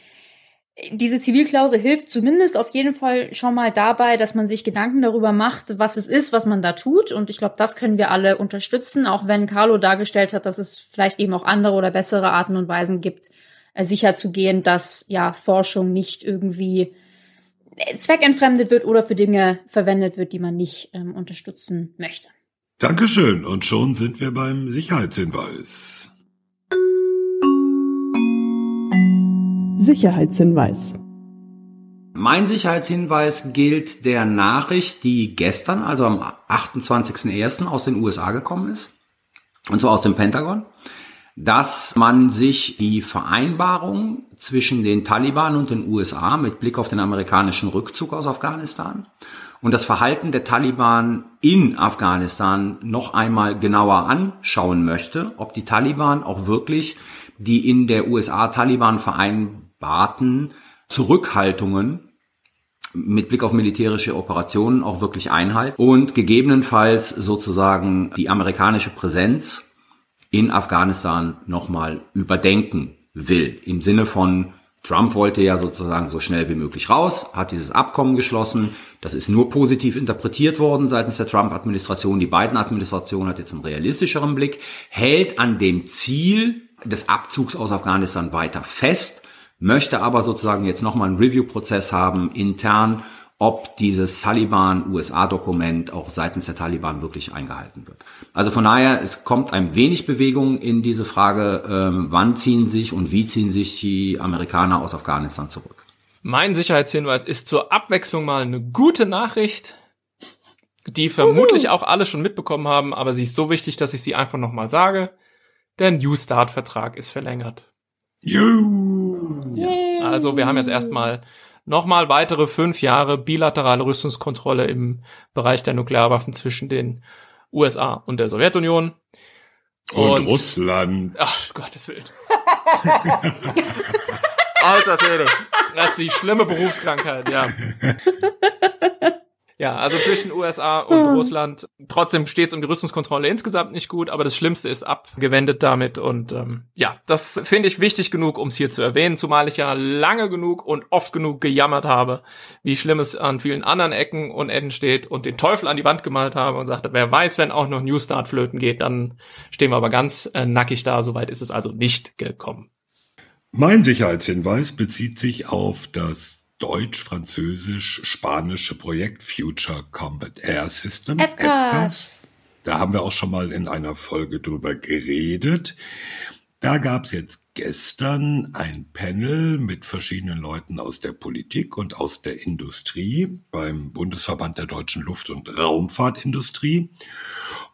D: diese Zivilklausel hilft zumindest auf jeden Fall schon mal dabei, dass man sich Gedanken darüber macht, was es ist, was man da tut. Und ich glaube, das können wir alle unterstützen, auch wenn Carlo dargestellt hat, dass es vielleicht eben auch andere oder bessere Arten und Weisen gibt, äh, sicherzugehen, dass ja Forschung nicht irgendwie äh, zweckentfremdet wird oder für Dinge verwendet wird, die man nicht ähm, unterstützen möchte.
A: Dankeschön. Und schon sind wir beim Sicherheitshinweis.
E: Sicherheitshinweis.
C: Mein Sicherheitshinweis gilt der Nachricht, die gestern, also am 28.01. aus den USA gekommen ist, und zwar aus dem Pentagon, dass man sich die Vereinbarung zwischen den Taliban und den USA mit Blick auf den amerikanischen Rückzug aus Afghanistan und das Verhalten der Taliban in Afghanistan noch einmal genauer anschauen möchte, ob die Taliban auch wirklich die in der USA-Taliban vereinbarung Baten Zurückhaltungen mit Blick auf militärische Operationen auch wirklich einhalten und gegebenenfalls sozusagen die amerikanische Präsenz in Afghanistan nochmal überdenken will. Im Sinne von, Trump wollte ja sozusagen so schnell wie möglich raus, hat dieses Abkommen geschlossen. Das ist nur positiv interpretiert worden seitens der Trump-Administration. Die Biden-Administration hat jetzt einen realistischeren Blick, hält an dem Ziel des Abzugs aus Afghanistan weiter fest möchte aber sozusagen jetzt nochmal einen Review-Prozess haben intern, ob dieses Taliban-USA-Dokument auch seitens der Taliban wirklich eingehalten wird. Also von daher, es kommt ein wenig Bewegung in diese Frage, ähm, wann ziehen sich und wie ziehen sich die Amerikaner aus Afghanistan zurück.
B: Mein Sicherheitshinweis ist zur Abwechslung mal eine gute Nachricht, die vermutlich auch alle schon mitbekommen haben, aber sie ist so wichtig, dass ich sie einfach nochmal sage. Der New Start-Vertrag ist verlängert. Also wir haben jetzt erstmal nochmal weitere fünf Jahre bilaterale Rüstungskontrolle im Bereich der Nuklearwaffen zwischen den USA und der Sowjetunion.
A: Und, und Russland.
B: Ach, Gottes Willen. Alter Töne. Das ist die schlimme Berufskrankheit, ja. Ja, also zwischen USA und hm. Russland. Trotzdem steht es um die Rüstungskontrolle insgesamt nicht gut, aber das Schlimmste ist abgewendet damit. Und ähm, ja, das finde ich wichtig genug, um es hier zu erwähnen, zumal ich ja lange genug und oft genug gejammert habe, wie schlimm es an vielen anderen Ecken und Enden steht und den Teufel an die Wand gemalt habe und sagte, wer weiß, wenn auch noch New Start flöten geht, dann stehen wir aber ganz äh, nackig da. Soweit ist es also nicht gekommen.
A: Mein Sicherheitshinweis bezieht sich auf das deutsch-französisch-spanische Projekt Future Combat Air System, FCAS. Da haben wir auch schon mal in einer Folge drüber geredet. Da gab es jetzt gestern ein Panel mit verschiedenen Leuten aus der Politik und aus der Industrie beim Bundesverband der deutschen Luft- und Raumfahrtindustrie.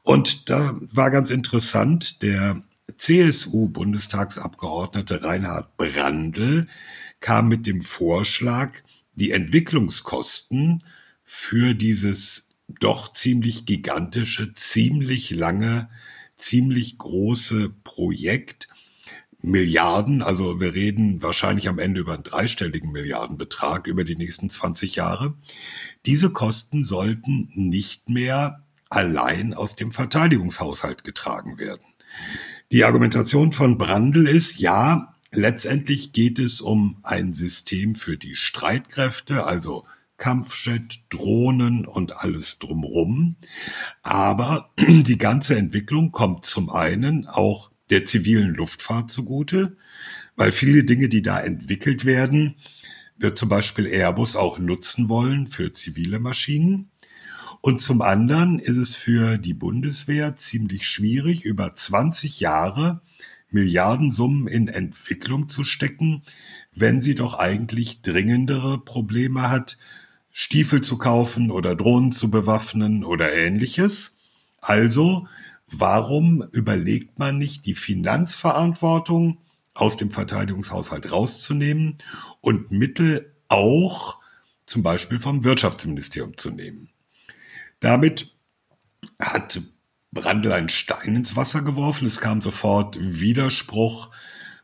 A: Und da war ganz interessant, der CSU-Bundestagsabgeordnete Reinhard Brandl kam mit dem Vorschlag, die Entwicklungskosten für dieses doch ziemlich gigantische, ziemlich lange, ziemlich große Projekt Milliarden, also wir reden wahrscheinlich am Ende über einen dreistelligen Milliardenbetrag über die nächsten 20 Jahre. Diese Kosten sollten nicht mehr allein aus dem Verteidigungshaushalt getragen werden. Die Argumentation von Brandl ist, ja, letztendlich geht es um ein System für die Streitkräfte, also Kampfjet, Drohnen und alles drumrum. Aber die ganze Entwicklung kommt zum einen auch der zivilen Luftfahrt zugute, weil viele Dinge, die da entwickelt werden, wird zum Beispiel Airbus auch nutzen wollen für zivile Maschinen. Und zum anderen ist es für die Bundeswehr ziemlich schwierig, über 20 Jahre Milliardensummen in Entwicklung zu stecken, wenn sie doch eigentlich dringendere Probleme hat, Stiefel zu kaufen oder Drohnen zu bewaffnen oder ähnliches. Also Warum überlegt man nicht, die Finanzverantwortung aus dem Verteidigungshaushalt rauszunehmen und Mittel auch zum Beispiel vom Wirtschaftsministerium zu nehmen? Damit hat Brandl einen Stein ins Wasser geworfen. Es kam sofort Widerspruch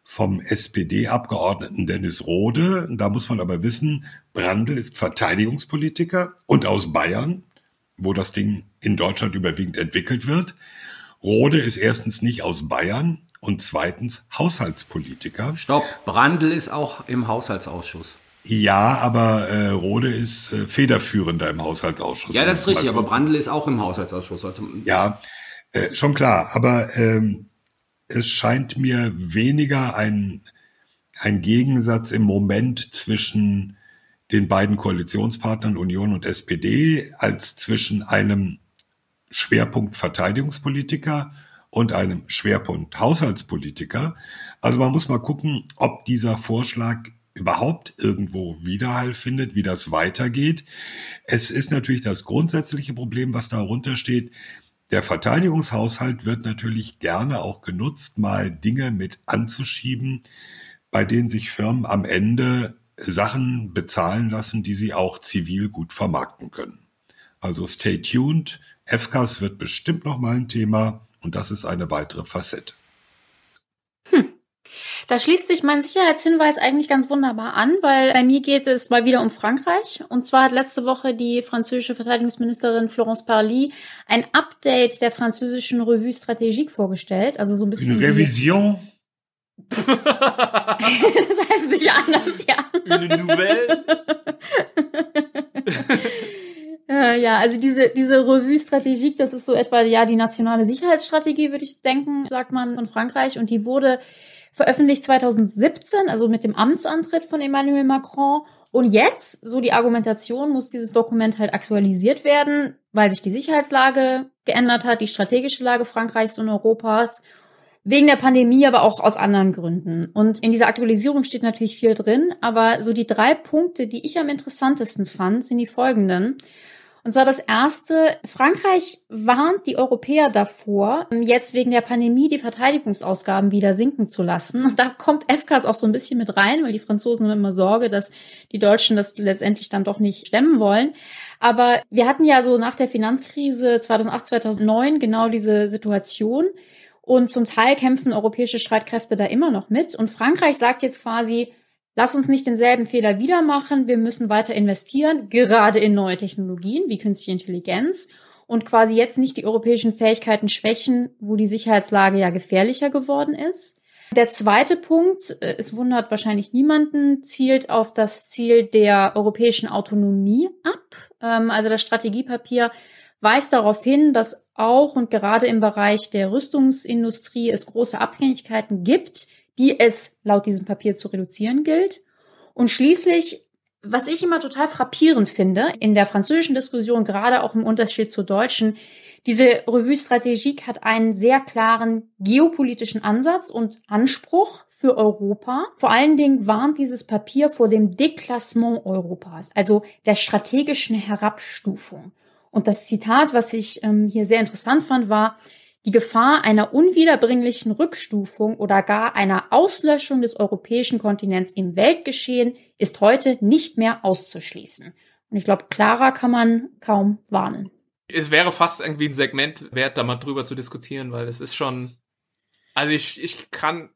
A: vom SPD-Abgeordneten Dennis Rode. Da muss man aber wissen, Brandl ist Verteidigungspolitiker und aus Bayern, wo das Ding in Deutschland überwiegend entwickelt wird. Rode ist erstens nicht aus Bayern und zweitens Haushaltspolitiker.
C: Stopp, Brandl ist auch im Haushaltsausschuss.
A: Ja, aber äh, Rode ist äh, federführender im Haushaltsausschuss.
C: Ja, das ist richtig, aber Brandl ist auch im Haushaltsausschuss.
A: Ja, äh, schon klar. Aber ähm, es scheint mir weniger ein, ein Gegensatz im Moment zwischen den beiden Koalitionspartnern Union und SPD als zwischen einem Schwerpunkt Verteidigungspolitiker und einem Schwerpunkt Haushaltspolitiker. Also man muss mal gucken, ob dieser Vorschlag überhaupt irgendwo Widerhall findet, wie das weitergeht. Es ist natürlich das grundsätzliche Problem, was darunter steht. Der Verteidigungshaushalt wird natürlich gerne auch genutzt, mal Dinge mit anzuschieben, bei denen sich Firmen am Ende Sachen bezahlen lassen, die sie auch zivil gut vermarkten können. Also stay tuned. FCAS wird bestimmt noch mal ein Thema und das ist eine weitere Facette.
D: Hm. Da schließt sich mein Sicherheitshinweis eigentlich ganz wunderbar an, weil bei mir geht es mal wieder um Frankreich. Und zwar hat letzte Woche die französische Verteidigungsministerin Florence Parly ein Update der französischen Revue Stratégique vorgestellt. Also so ein bisschen.
A: Eine Revision?
D: das heißt nicht anders, ja. Eine Nouvelle? Äh, ja, also diese, diese Revue Stratégique, das ist so etwa ja die nationale Sicherheitsstrategie, würde ich denken, sagt man von Frankreich. Und die wurde veröffentlicht 2017, also mit dem Amtsantritt von Emmanuel Macron. Und jetzt, so die Argumentation, muss dieses Dokument halt aktualisiert werden, weil sich die Sicherheitslage geändert hat, die strategische Lage Frankreichs und Europas. Wegen der Pandemie, aber auch aus anderen Gründen. Und in dieser Aktualisierung steht natürlich viel drin, aber so die drei Punkte, die ich am interessantesten fand, sind die folgenden. Und zwar das erste, Frankreich warnt die Europäer davor, jetzt wegen der Pandemie die Verteidigungsausgaben wieder sinken zu lassen. Und da kommt FKs auch so ein bisschen mit rein, weil die Franzosen haben immer Sorge, dass die Deutschen das letztendlich dann doch nicht stemmen wollen. Aber wir hatten ja so nach der Finanzkrise 2008, 2009 genau diese Situation. Und zum Teil kämpfen europäische Streitkräfte da immer noch mit. Und Frankreich sagt jetzt quasi, Lass uns nicht denselben Fehler wieder machen. Wir müssen weiter investieren, gerade in neue Technologien wie künstliche Intelligenz und quasi jetzt nicht die europäischen Fähigkeiten schwächen, wo die Sicherheitslage ja gefährlicher geworden ist. Der zweite Punkt, äh, es wundert wahrscheinlich niemanden, zielt auf das Ziel der europäischen Autonomie ab. Ähm, also das Strategiepapier weist darauf hin, dass auch und gerade im Bereich der Rüstungsindustrie es große Abhängigkeiten gibt, die es laut diesem Papier zu reduzieren gilt. Und schließlich, was ich immer total frappierend finde, in der französischen Diskussion, gerade auch im Unterschied zur deutschen, diese Revue Strategique hat einen sehr klaren geopolitischen Ansatz und Anspruch für Europa. Vor allen Dingen warnt dieses Papier vor dem Deklassement Europas, also der strategischen Herabstufung. Und das Zitat, was ich ähm, hier sehr interessant fand, war, Die Gefahr einer unwiederbringlichen Rückstufung oder gar einer Auslöschung des europäischen Kontinents im Weltgeschehen ist heute nicht mehr auszuschließen. Und ich glaube, klarer kann man kaum warnen.
B: Es wäre fast irgendwie ein Segment wert, da mal drüber zu diskutieren, weil es ist schon, also ich, ich kann,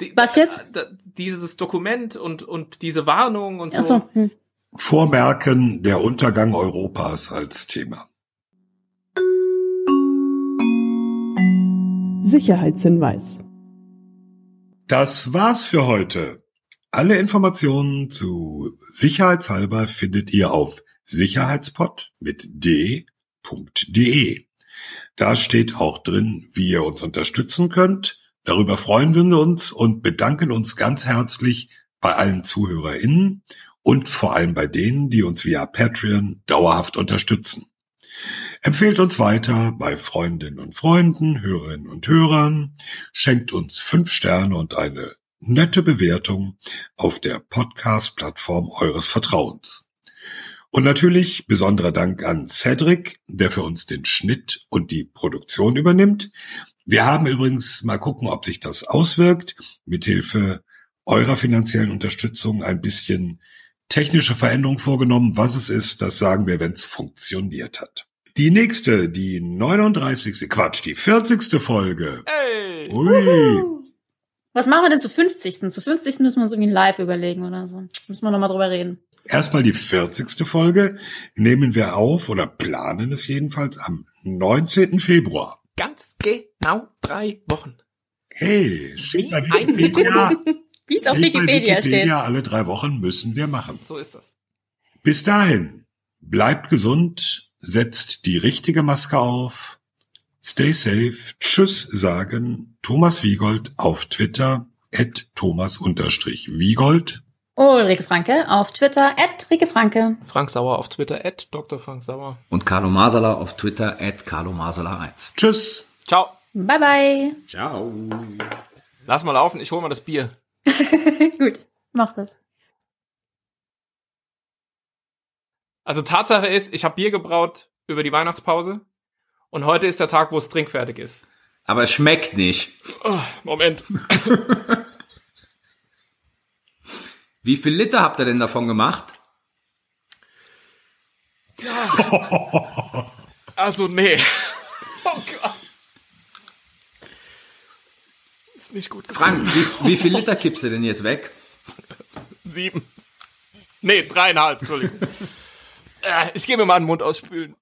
B: die,
D: Was jetzt?
B: Dieses Dokument und, und diese Warnung und so.
D: Ach so hm.
A: Vormerken der Untergang Europas als Thema.
E: Sicherheitshinweis.
A: Das war's für heute. Alle Informationen zu Sicherheitshalber findet ihr auf sicherheitspot mit d.de. Da steht auch drin, wie ihr uns unterstützen könnt. Darüber freuen wir uns und bedanken uns ganz herzlich bei allen ZuhörerInnen und vor allem bei denen, die uns via Patreon dauerhaft unterstützen. Empfehlt uns weiter bei Freundinnen und Freunden, Hörerinnen und Hörern, schenkt uns fünf Sterne und eine nette Bewertung auf der Podcast-Plattform eures Vertrauens. Und natürlich besonderer Dank an Cedric, der für uns den Schnitt und die Produktion übernimmt. Wir haben übrigens mal gucken, ob sich das auswirkt, mithilfe eurer finanziellen Unterstützung ein bisschen technische Veränderung vorgenommen. Was es ist, das sagen wir, wenn es funktioniert hat. Die nächste, die 39. Quatsch, die 40. Folge.
B: Hey.
A: Ui.
D: Was machen wir denn zu 50. Zu 50. müssen wir uns irgendwie live überlegen oder so. Müssen wir nochmal drüber reden.
A: Erstmal die 40. Folge nehmen wir auf oder planen es jedenfalls am 19. Februar.
B: Ganz genau drei Wochen.
A: Hey, steht
B: Wie
A: bei
B: ein
A: Wikipedia.
D: Wie es auf
A: bei
D: Wikipedia steht.
A: Wikipedia, alle drei Wochen müssen wir machen.
B: So ist das.
A: Bis dahin, bleibt gesund, setzt die richtige Maske auf, stay safe, tschüss sagen Thomas Wiegold auf Twitter at Thomas-Wiegold.
D: Ulrike Franke auf Twitter, at Rike Franke.
B: Frank Sauer auf Twitter, at Dr. Frank Sauer.
C: Und Carlo Masala auf Twitter at Carlo Masala 1.
A: Tschüss.
B: Ciao.
D: Bye bye.
C: Ciao.
B: Lass mal laufen, ich hole mal das Bier.
D: Gut, mach das.
B: Also Tatsache ist, ich habe Bier gebraut über die Weihnachtspause und heute ist der Tag, wo es trinkfertig ist.
C: Aber es schmeckt nicht.
B: Oh, Moment.
C: Wie viel Liter habt ihr denn davon gemacht?
B: Also nee. Oh Gott. Ist nicht gut.
C: Frank, wie, wie viel Liter kippst du denn jetzt weg?
B: Sieben. Nee, dreieinhalb, Entschuldigung. Äh, ich gehe mir mal den Mund ausspülen.